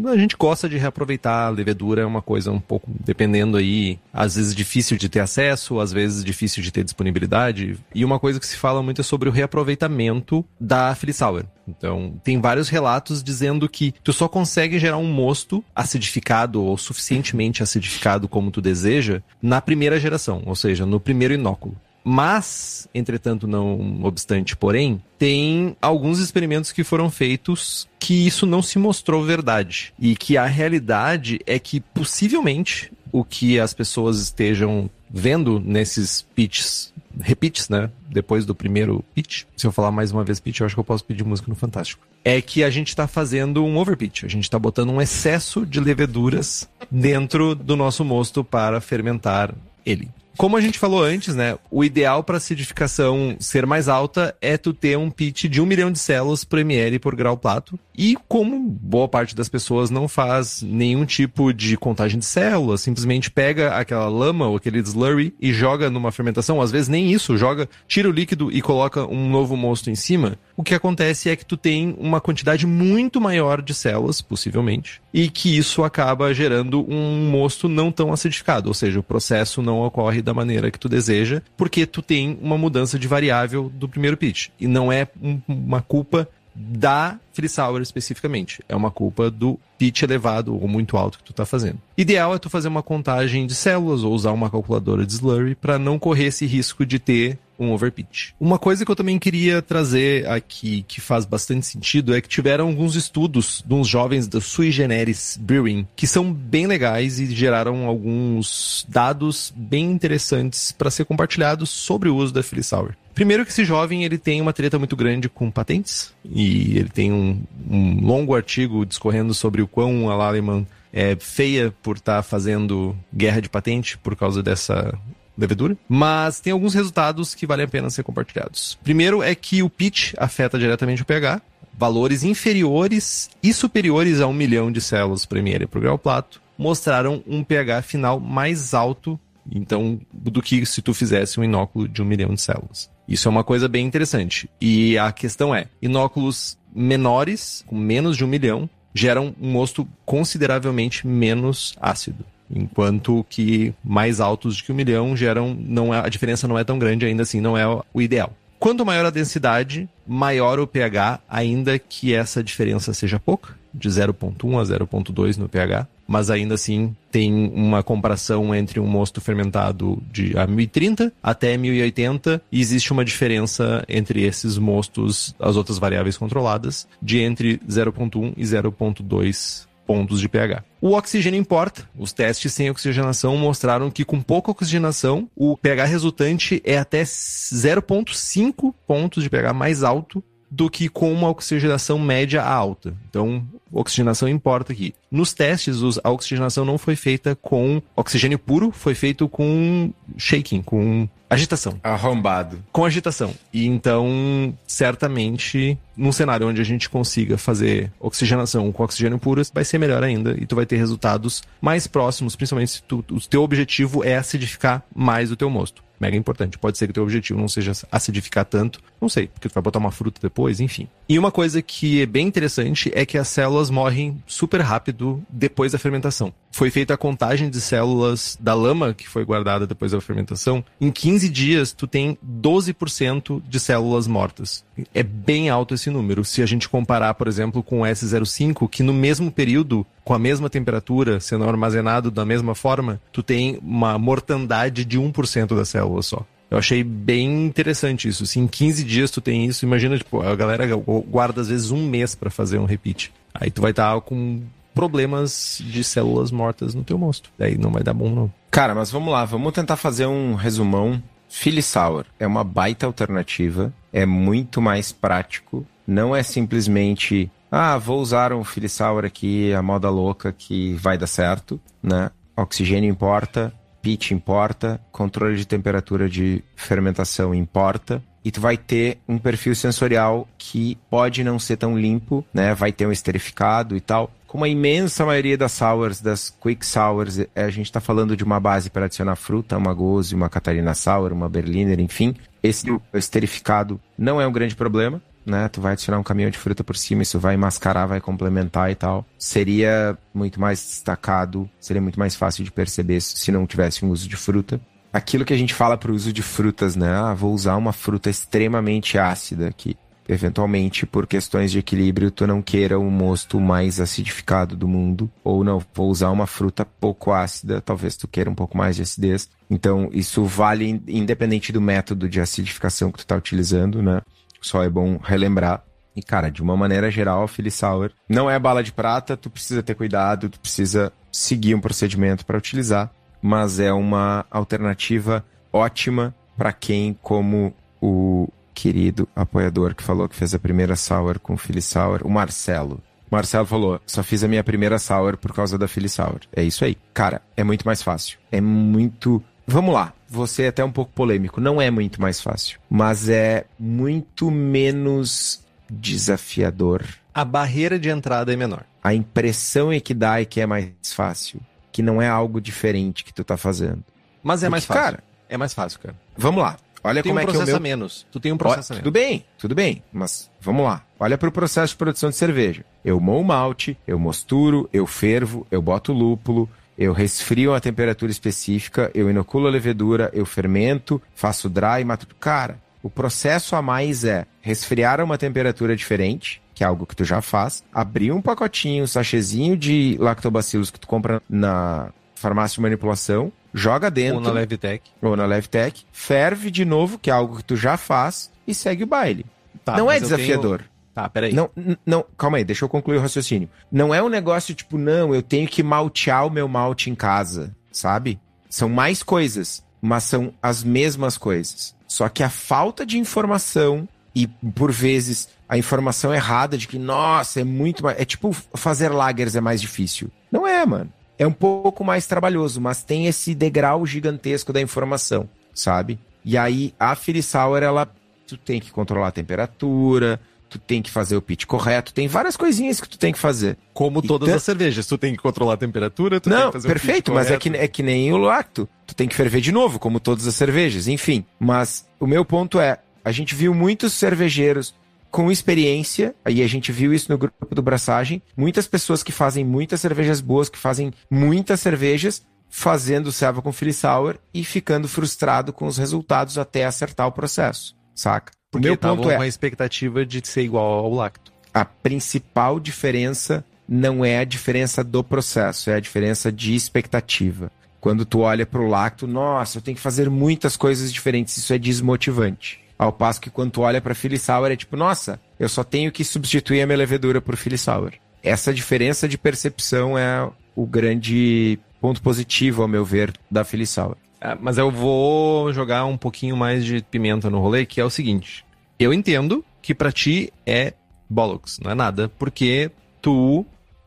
B: a gente gosta de reaproveitar. A levedura é uma coisa um pouco, dependendo aí, às vezes difícil de ter acesso, às vezes difícil de ter disponibilidade. E uma coisa que se fala muito é sobre o reaproveitamento da Sour. Então, tem vários relatos dizendo que tu só consegue gerar um mosto acidificado ou suficientemente acidificado como tu deseja na primeira geração, ou seja, no primeiro inóculo. Mas, entretanto, não obstante, porém, tem alguns experimentos que foram feitos que isso não se mostrou verdade. E que a realidade é que possivelmente o que as pessoas estejam vendo nesses pitches, repeats, né? Depois do primeiro pitch. Se eu falar mais uma vez pitch, eu acho que eu posso pedir música no Fantástico. É que a gente está fazendo um overpitch. A gente está botando um excesso de leveduras dentro do nosso mosto para fermentar ele. Como a gente falou antes, né? O ideal para acidificação ser mais alta é tu ter um pitch de 1 milhão de células por ml por grau plato. E como boa parte das pessoas não faz nenhum tipo de contagem de células, simplesmente pega aquela lama ou aquele slurry e joga numa fermentação, às vezes nem isso, joga, tira o líquido e coloca um novo mosto em cima, o que acontece é que tu tem uma quantidade muito maior de células, possivelmente, e que isso acaba gerando um mosto não tão acidificado, ou seja, o processo não ocorre da maneira que tu deseja, porque tu tem uma mudança de variável do primeiro pitch. E não é um, uma culpa da Free Sour especificamente. É uma culpa do pitch elevado ou muito alto que tu tá fazendo. Ideal é tu fazer uma contagem de células ou usar uma calculadora de slurry para não correr esse risco de ter um overpitch. Uma coisa que eu também queria trazer aqui, que faz bastante sentido, é que tiveram alguns estudos de uns jovens da Sui Generis Brewing, que são bem legais e geraram alguns dados bem interessantes para ser compartilhados sobre o uso da Philly Sour. Primeiro que esse jovem ele tem uma treta muito grande com patentes e ele tem um, um longo artigo discorrendo sobre o quão a Laleman é feia por estar tá fazendo guerra de patente por causa dessa levedura, mas tem alguns resultados que valem a pena ser compartilhados. Primeiro é que o pitch afeta diretamente o pH, valores inferiores e superiores a um milhão de células por ml por grau plato mostraram um pH final mais alto então do que se tu fizesse um inóculo de um milhão de células. Isso é uma coisa bem interessante. E a questão é: inóculos menores, com menos de um milhão, geram um mosto consideravelmente menos ácido. Enquanto que mais altos de que um milhão geram. Não é, a diferença não é tão grande, ainda assim não é o ideal. Quanto maior a densidade, maior o pH, ainda que essa diferença seja pouca, de 0.1 a 0.2 no pH mas ainda assim tem uma comparação entre um mosto fermentado de a 1030 até 1080 e existe uma diferença entre esses mostos, as outras variáveis controladas, de entre 0.1 e 0.2 pontos de pH. O oxigênio importa. Os testes sem oxigenação mostraram que com pouca oxigenação, o pH resultante é até 0.5 pontos de pH mais alto do que com uma oxigenação média alta. Então, oxigenação importa aqui. Nos testes, a oxigenação não foi feita com oxigênio puro, foi feito com shaking, com agitação.
A: Arrombado.
B: Com agitação. E então, certamente, num cenário onde a gente consiga fazer oxigenação com oxigênio puro, vai ser melhor ainda e tu vai ter resultados mais próximos, principalmente se tu, o teu objetivo é acidificar mais o teu mosto mega importante. Pode ser que o teu objetivo não seja acidificar tanto, não sei, porque tu vai botar uma fruta depois, enfim. E uma coisa que é bem interessante é que as células morrem super rápido depois da fermentação. Foi feita a contagem de células da lama que foi guardada depois da fermentação. Em 15 dias, tu tem 12% de células mortas. É bem alto esse número. Se a gente comparar, por exemplo, com o S05, que no mesmo período, com a mesma temperatura, sendo armazenado da mesma forma, tu tem uma mortandade de 1% das células só. Eu achei bem interessante isso. Se em 15 dias tu tem isso, imagina, tipo, a galera guarda às vezes um mês para fazer um repeat. Aí tu vai estar tá com problemas de células mortas no teu mosto. Daí não vai dar bom, não.
A: Cara, mas vamos lá, vamos tentar fazer um resumão. Philly Sour é uma baita alternativa, é muito mais prático, não é simplesmente, ah, vou usar um Philly Sour aqui, a moda louca que vai dar certo, né? Oxigênio importa, pitch importa, controle de temperatura de fermentação importa, e tu vai ter um perfil sensorial que pode não ser tão limpo, né? Vai ter um esterificado e tal. Como a imensa maioria das sours, das quick sours, é, a gente está falando de uma base para adicionar fruta, uma goze, uma Catarina Sour, uma Berliner, enfim. Esse esterificado não é um grande problema, né? Tu vai adicionar um caminhão de fruta por cima, isso vai mascarar, vai complementar e tal. Seria muito mais destacado, seria muito mais fácil de perceber se não tivesse um uso de fruta aquilo que a gente fala para o uso de frutas, né? Ah, vou usar uma fruta extremamente ácida que eventualmente por questões de equilíbrio tu não queira o mosto mais acidificado do mundo ou não, vou usar uma fruta pouco ácida, talvez tu queira um pouco mais de acidez. Então, isso vale independente do método de acidificação que tu tá utilizando, né? Só é bom relembrar. E, cara, de uma maneira geral, a Philly Sour não é bala de prata, tu precisa ter cuidado, tu precisa seguir um procedimento para utilizar mas é uma alternativa ótima para quem, como o querido apoiador que falou que fez a primeira sour com Philly Sour, o Marcelo. O Marcelo falou: só fiz a minha primeira sour por causa da Philly Sour. É isso aí. Cara, é muito mais fácil. É muito. Vamos lá, você é até um pouco polêmico. Não é muito mais fácil, mas é muito menos desafiador.
B: A barreira de entrada é menor.
A: A impressão é que dá é que é mais fácil que não é algo diferente que tu tá fazendo.
B: Mas é
A: Porque,
B: mais fácil.
A: cara,
B: é mais fácil, cara.
A: Vamos lá. Olha como
B: um
A: é que é o
B: processo
A: meu
B: menos. Tu tem um processo menos.
A: tudo bem, tudo bem, mas vamos lá. Olha para o processo de produção de cerveja. Eu moo o malte, eu mosturo, eu fervo, eu boto lúpulo, eu resfrio a temperatura específica, eu inoculo a levedura, eu fermento, faço dry, mato. Cara, o processo a mais é resfriar a uma temperatura diferente, que é algo que tu já faz, abrir um pacotinho, um sachêzinho de lactobacilos que tu compra na farmácia de manipulação, joga dentro
B: Ou na Levitec.
A: ou na Levtech, ferve de novo, que é algo que tu já faz, e segue o baile.
B: Tá,
A: não é desafiador.
B: tenho- Tá, peraí.
A: Não, não, calma aí, deixa eu concluir o raciocínio. Não é um negócio tipo, não, eu tenho que maltear o meu malte em casa, sabe? São mais coisas, mas são as mesmas coisas. Só que a falta de informação e, por vezes, a informação errada de que, nossa, é muito mais. É tipo fazer lagers é mais difícil. Não é, mano. É um pouco mais trabalhoso, mas tem esse degrau gigantesco da informação, sabe? E aí, a Philly Sour, ela. Tu tem que controlar a temperatura, tu tem que fazer o pitch correto, tem várias coisinhas que tu tem que fazer.
B: Como todas as cervejas. Tu tem que controlar a temperatura, tu tem
A: Não,
B: que fazer o
A: perfeito,
B: pitch
A: mas é que, é que nem o lacto. Tu tem que ferver de novo, como todas as cervejas, enfim. Mas o meu ponto é, a gente viu muitos cervejeiros com experiência, aí a gente viu isso no grupo do Braçagem, muitas pessoas que fazem muitas cervejas boas, que fazem muitas cervejas, fazendo serva com Philly Sour e ficando frustrado com os resultados até acertar o processo, saca? O
B: Porque
A: meu
B: tavam
A: ponto é,
B: com a expectativa de ser igual ao lacto.
A: a principal diferença não é a diferença do processo, é a diferença de expectativa. Quando tu olha para o lacto, nossa, eu tenho que fazer muitas coisas diferentes, isso é desmotivante. Ao passo que quando tu olha para Sour é tipo, nossa, eu só tenho que substituir a minha levedura por Sour. Essa diferença de percepção é o grande ponto positivo, ao meu ver, da Sour.
B: Ah, mas eu vou jogar um pouquinho mais de pimenta no rolê, que é o seguinte. Eu entendo que pra ti é bollocks, não é nada, porque tu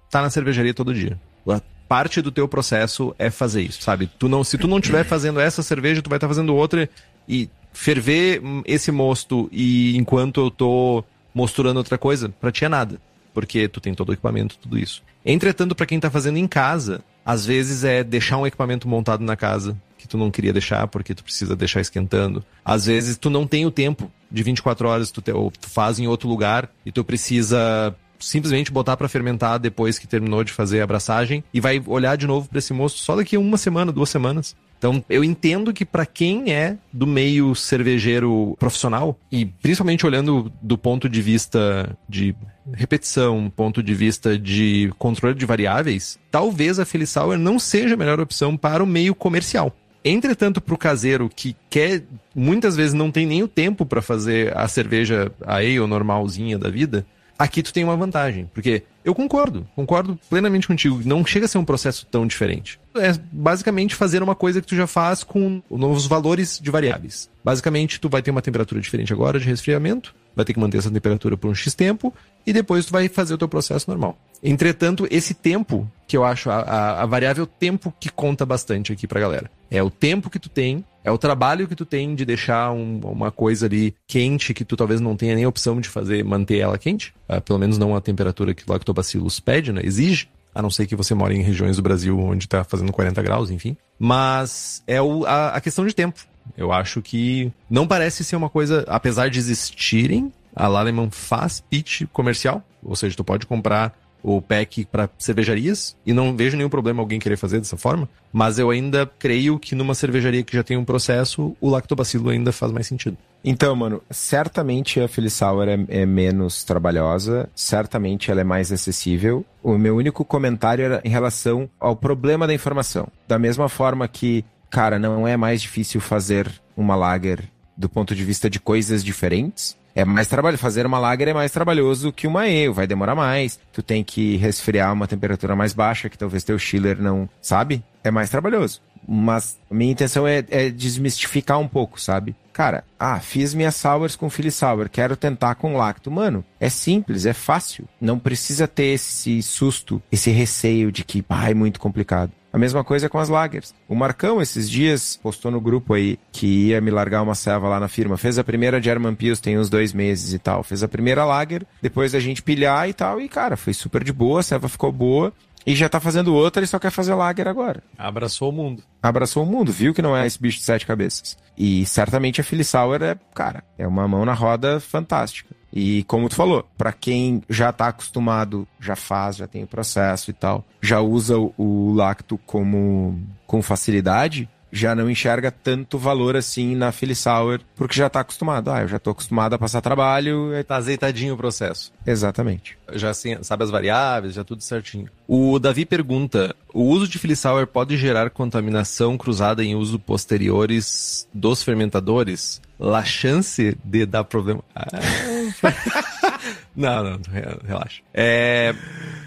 B: tá na cervejaria todo dia. Parte do teu processo é fazer isso, sabe? Tu não, se tu não estiver fazendo essa cerveja, tu vai estar fazendo outra e ferver hum, esse mosto e enquanto eu tô mosturando outra coisa, pra ti é nada, porque tu tem todo o equipamento, tudo isso. Entretanto, pra quem tá fazendo em casa, às vezes é deixar um equipamento montado na casa que tu não queria deixar porque tu precisa deixar esquentando. Às vezes tu não tem o tempo de 24 horas, tu, te, ou tu faz em outro lugar e tu precisa simplesmente botar pra fermentar depois que terminou de fazer a abraçagem e vai olhar de novo pra esse mosto só daqui a uma semana, duas semanas. Então, eu entendo que pra quem é do meio cervejeiro profissional, e principalmente olhando do ponto de vista de repetição, ponto de vista de controle de variáveis, talvez a Sour não seja a melhor opção para o meio comercial. Entretanto, para o caseiro que quer, muitas vezes não tem nem o tempo para fazer a cerveja, a ale normalzinha da vida, Aqui tu tem uma vantagem, porque eu concordo, concordo plenamente contigo. Não chega a ser um processo tão diferente. É basicamente fazer uma coisa que tu já faz com novos valores de variáveis. Basicamente, tu vai ter uma temperatura diferente agora de resfriamento, vai ter que manter essa temperatura por um X tempo, e depois tu vai fazer o teu processo normal. Entretanto, esse tempo, que eu acho a, a, a variável tempo que conta bastante aqui pra galera. É o tempo que tu tem, é o trabalho que tu tem de deixar um, uma coisa ali quente que tu talvez não tenha nem opção de fazer, manter ela quente. Uh, pelo menos não a temperatura que o lactobacillus pede, né? Exige. A não ser que você mora em regiões do Brasil onde tá fazendo 40 graus, enfim. Mas é o, a, a questão de tempo. Eu acho que não parece ser uma coisa, apesar de existirem, a Laleman faz pitch comercial, ou seja, tu pode comprar o pack para cervejarias e não vejo nenhum problema alguém querer fazer dessa forma, mas eu ainda creio que numa cervejaria que já tem um processo, o lactobacilo ainda faz mais sentido.
A: Então, mano, certamente a Philly Sour é, é, menos trabalhosa, certamente ela é mais acessível. O meu único comentário era em relação ao problema da informação. Da mesma forma que, cara, não é mais difícil fazer uma lager do ponto de vista de coisas diferentes, é mais trabalho. Fazer uma lager é mais trabalhoso que uma ale, vai demorar mais. Tu tem que resfriar uma temperatura mais baixa, que talvez teu chiller não. Sabe? É mais trabalhoso. Mas minha intenção é, é desmistificar um pouco, sabe? Cara, ah, fiz minhas sours com Philly Sour, quero tentar com lacto. Mano, é simples, é fácil. Não precisa ter esse susto, esse receio de que, ah, é muito complicado. A mesma coisa com as lagers. O Marcão, esses dias, postou no grupo aí que ia me largar uma serva lá na firma. Fez a primeira German Pills tem uns dois meses e tal. Fez a primeira lager, depois a gente pilhar e tal. E, cara, foi super de boa, a serva ficou boa. E já tá fazendo outra e só quer fazer lager agora.
B: Abraçou o mundo.
A: Abraçou o mundo, viu que não é esse bicho de sete cabeças. E certamente a Philly Sour é, cara, é uma mão na roda fantástica. E como tu falou, para quem já tá acostumado, já faz, já tem o processo e tal, já usa o, o lacto como com facilidade, já não enxerga tanto valor assim na Philly Sour, porque já tá acostumado. Ah, eu já tô acostumado a passar trabalho.
B: Tá azeitadinho o processo.
A: Exatamente.
B: Já assim, sabe as variáveis, já tudo certinho. O Davi pergunta: o uso de Philly Sour pode gerar contaminação cruzada em uso posteriores dos fermentadores? La chance de dar problema. Ah. não, não, relaxa. É,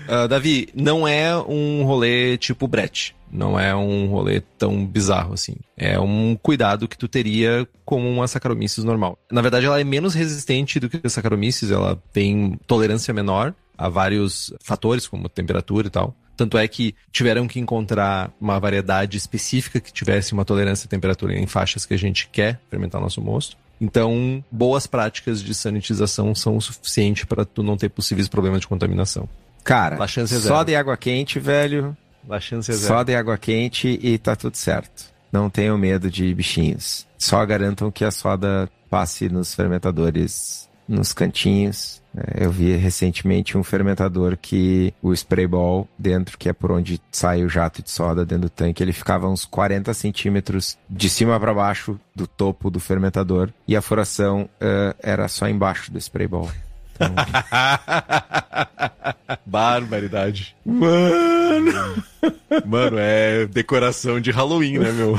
B: uh, Davi, não é um rolê tipo Brett. Não é um rolê tão bizarro assim. É um cuidado que tu teria como uma Saccharomyces normal. Na verdade, ela é menos resistente do que a Saccharomyces, ela tem tolerância menor a vários fatores, como temperatura e tal. Tanto é que tiveram que encontrar uma variedade específica que tivesse uma tolerância à temperatura em faixas que a gente quer fermentar nosso mosto. Então, boas práticas de sanitização são o suficiente para tu não ter possíveis problemas de contaminação.
A: Cara, só de água quente, velho,
B: a chance é
A: zero. Só de água quente e tá tudo certo. Não tenham medo de bichinhos. Só garantam que a soda passe nos fermentadores, nos cantinhos. É, eu vi recentemente um fermentador que o spray ball dentro, que é por onde sai o jato de soda dentro do tanque, ele ficava uns 40 centímetros de cima para baixo do topo do fermentador e a furação uh, era só embaixo do spray ball. Então...
B: Barbaridade. Mano! Mano, é decoração de Halloween, né, meu?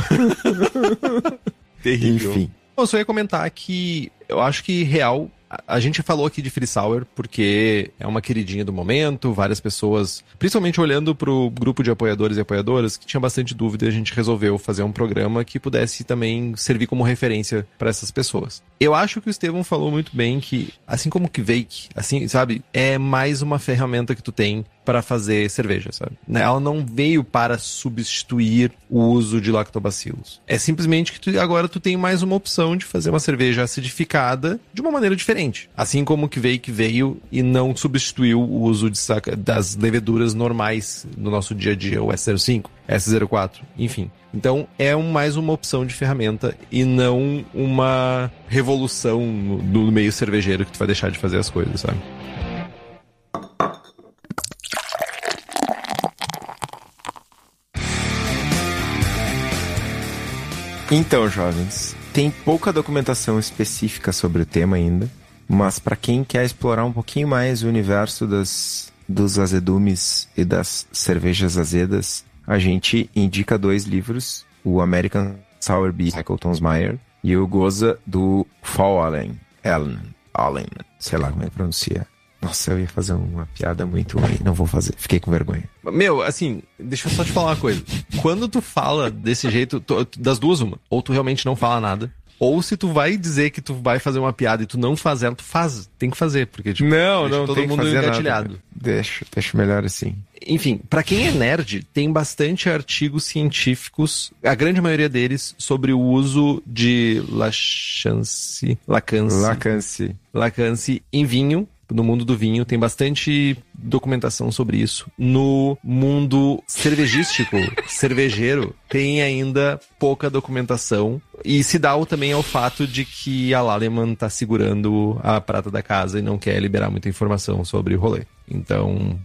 B: Terrível. Enfim. Eu só ia comentar que eu acho que real a gente falou aqui de Free Sour porque é uma queridinha do momento, várias pessoas, principalmente olhando para o grupo de apoiadores e apoiadoras, que tinha bastante dúvida, a gente resolveu fazer um programa que pudesse também servir como referência para essas pessoas. Eu acho que o Estevão falou muito bem que, assim como o Kveik, assim, sabe, é mais uma ferramenta que tu tem para fazer cerveja, sabe? Né? Ela não veio para substituir o uso de lactobacilos. É simplesmente que tu, agora tu tem mais uma opção de fazer uma cerveja acidificada de uma maneira diferente. Assim como que veio que veio e não substituiu o uso de saca, das leveduras normais no nosso dia a dia, o S05, S04, enfim. Então é um, mais uma opção de ferramenta e não uma revolução no, meio cervejeiro que tu vai deixar de fazer as coisas, sabe?
A: Então, jovens, tem pouca documentação específica sobre o tema ainda, mas para quem quer explorar um pouquinho mais o universo das, dos azedumes e das cervejas azedas, a gente indica dois livros, o American Sour Beer Shackleton's Meyer e o Goza do Fall Allen, Allen, Allen, sei lá como é que pronuncia. Nossa, eu ia fazer uma piada muito ruim. Não vou fazer. Fiquei com vergonha.
B: Meu, assim, deixa eu só te falar uma coisa. Quando tu fala desse jeito, tu- das duas, uma. Ou tu realmente não fala nada. Ou se tu vai dizer que tu vai fazer uma piada e tu não faz ela, tu faz. Tem que fazer, porque, tipo, deixa todo
A: tem que
B: mundo
A: fazer nada.
B: engatilhado.
A: Deixa, deixa melhor assim.
B: Enfim, pra quem é nerd, tem bastante artigos científicos, a grande maioria deles, sobre o uso de lacance, lacance,
A: Lacance.
B: lacance em vinho, no mundo do vinho, tem bastante documentação sobre isso. No mundo cervejístico, cervejeiro, tem ainda pouca documentação. E se dá também ao fato de que a Laleman tá segurando a prata da casa e não quer liberar muita informação sobre o rolê. Então,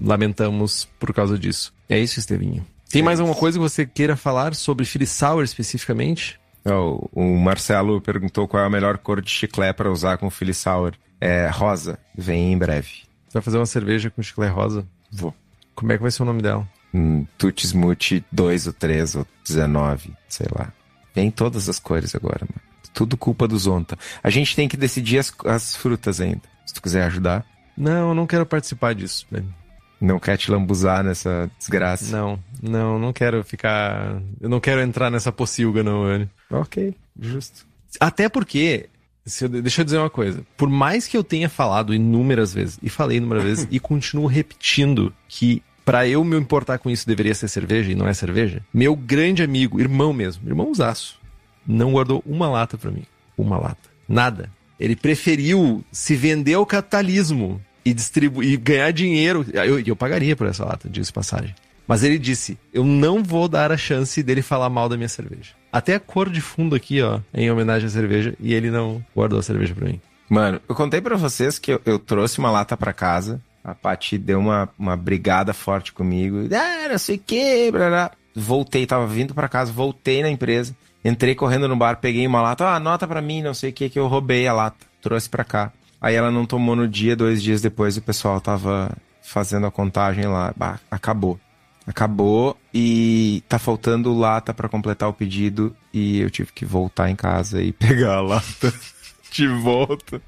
B: lamentamos por causa disso. É isso, Estevinho. Tem mais alguma coisa que você queira falar sobre Philly Sour especificamente?
A: Ó, o Marcelo perguntou qual é a melhor cor de chiclete para usar com Philly Sour. É rosa. Vem em breve.
B: Você vai fazer uma cerveja com chiclete rosa?
A: Vou.
B: Como é que vai ser o nome dela?
A: Hum, Smoothie 2 ou 3 ou 19, sei lá. Vem todas as cores agora, mano. Tudo culpa do Zonta. A gente tem que decidir as, as frutas ainda. Se tu quiser ajudar.
B: Não, eu não quero participar disso, velho.
A: Não quer te lambuzar nessa desgraça.
B: Não, não, não quero ficar. Eu não quero entrar nessa pocilga, não, velho.
A: Ok, justo.
B: Até porque. Eu- deixa eu dizer uma coisa. Por mais que eu tenha falado inúmeras vezes, e falei inúmeras vezes, e continuo repetindo que pra eu me importar com isso deveria ser cerveja e não é cerveja, meu grande amigo, irmão mesmo, irmãozaço, não guardou uma lata pra mim. Uma lata. Nada. Ele preferiu se vender ao capitalismo e distribuir, e ganhar dinheiro. Eu, eu pagaria por essa lata, diz passagem. Mas ele disse: Eu não vou dar a chance dele falar mal da minha cerveja. Até a cor de fundo aqui, ó, em homenagem à cerveja, e ele não guardou a cerveja pra mim.
A: Mano, eu contei pra vocês que eu, eu trouxe uma lata pra casa. A Paty deu uma, uma brigada forte comigo. Ah, não sei o que, blá. Voltei, tava vindo pra casa, voltei na empresa. Entrei correndo no bar, peguei uma lata. Ah, anota pra mim, não sei o que, que eu roubei a lata. Trouxe pra cá. Aí ela não tomou no dia, dois dias depois o pessoal tava fazendo a contagem lá. Bah, acabou. Acabou e tá faltando lata pra completar o pedido e eu tive que voltar em casa e pegar a lata de volta.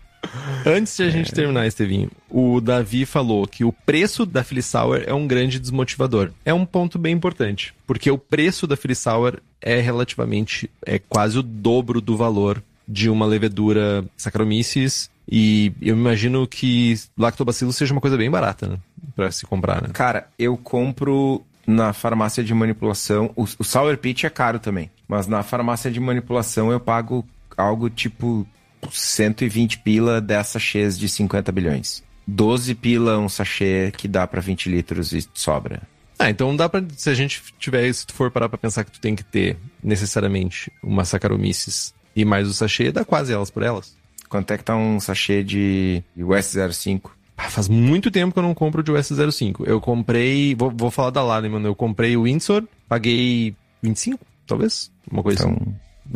B: Antes de a gente terminar, Estevinho, o Davi falou que o preço da Philly Sour é um grande desmotivador. É um ponto bem importante, porque o preço da Philly Sour é relativamente, é quase o dobro do valor de uma levedura Saccharomyces e eu imagino que lactobacillus seja uma coisa bem barata, né? Pra se comprar, né?
A: Cara, eu compro na farmácia de manipulação. O, o Sour Pitch é caro também. Mas na farmácia de manipulação eu pago algo tipo 120 pila 10 sachês de 50 bilhões. 12 pila um sachê que dá pra 20 litros e sobra.
B: Ah, então dá pra. Se a gente tiver, se tu for parar pra pensar que tu tem que ter necessariamente uma Saccharomyces e mais o sachê, dá quase elas por elas.
A: Quanto é que tá um sachê de US 05?
B: Ah, faz muito tempo que eu não compro de US05. Eu comprei. Vou, vou falar da Laleman. Eu comprei o Windsor, paguei 25, talvez? Uma coisa
A: Então,
B: assim.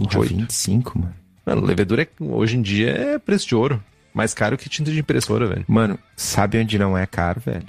A: porra,
B: 28.
A: 25, mano.
B: Mano, levedura é, hoje em dia é preço de ouro. Mais caro que tinta de impressora, velho.
A: Mano, sabe onde não é caro, velho?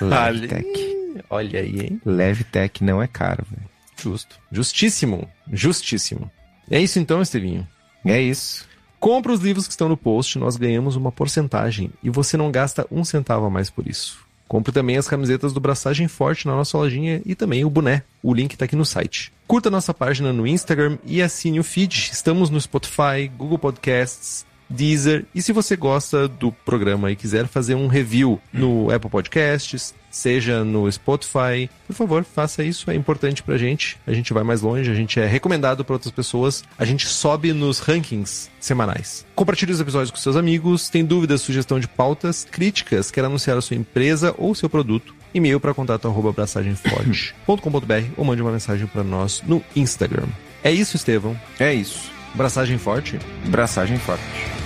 A: Levtech.
B: Olha aí, hein?
A: Levtech não é caro, velho.
B: Justo. Justíssimo. Justíssimo. É isso então, Estevinho.
A: É isso.
B: Compra os livros que estão no post, nós ganhamos uma porcentagem e você não gasta um centavo a mais por isso. Compre também as camisetas do Braçagem Forte na nossa lojinha e também o boné. O link tá aqui no site. Curta nossa página no Instagram e assine o feed. Estamos no Spotify, Google Podcasts, Deezer. E se você gosta do programa e quiser fazer um review no Apple Podcasts, seja no Spotify, por favor, faça isso. É importante pra gente. A gente vai mais longe, a gente é recomendado para outras pessoas. A gente sobe nos rankings semanais. Compartilhe os episódios com seus amigos. Tem dúvidas, sugestão de pautas, críticas, quer anunciar a sua empresa ou seu produto? E-mail para contato arroba abraçagemforte.com.br ou mande uma mensagem para nós no Instagram. É isso, Estevão.
A: É isso.
B: Braçagem forte.
A: Braçagem forte.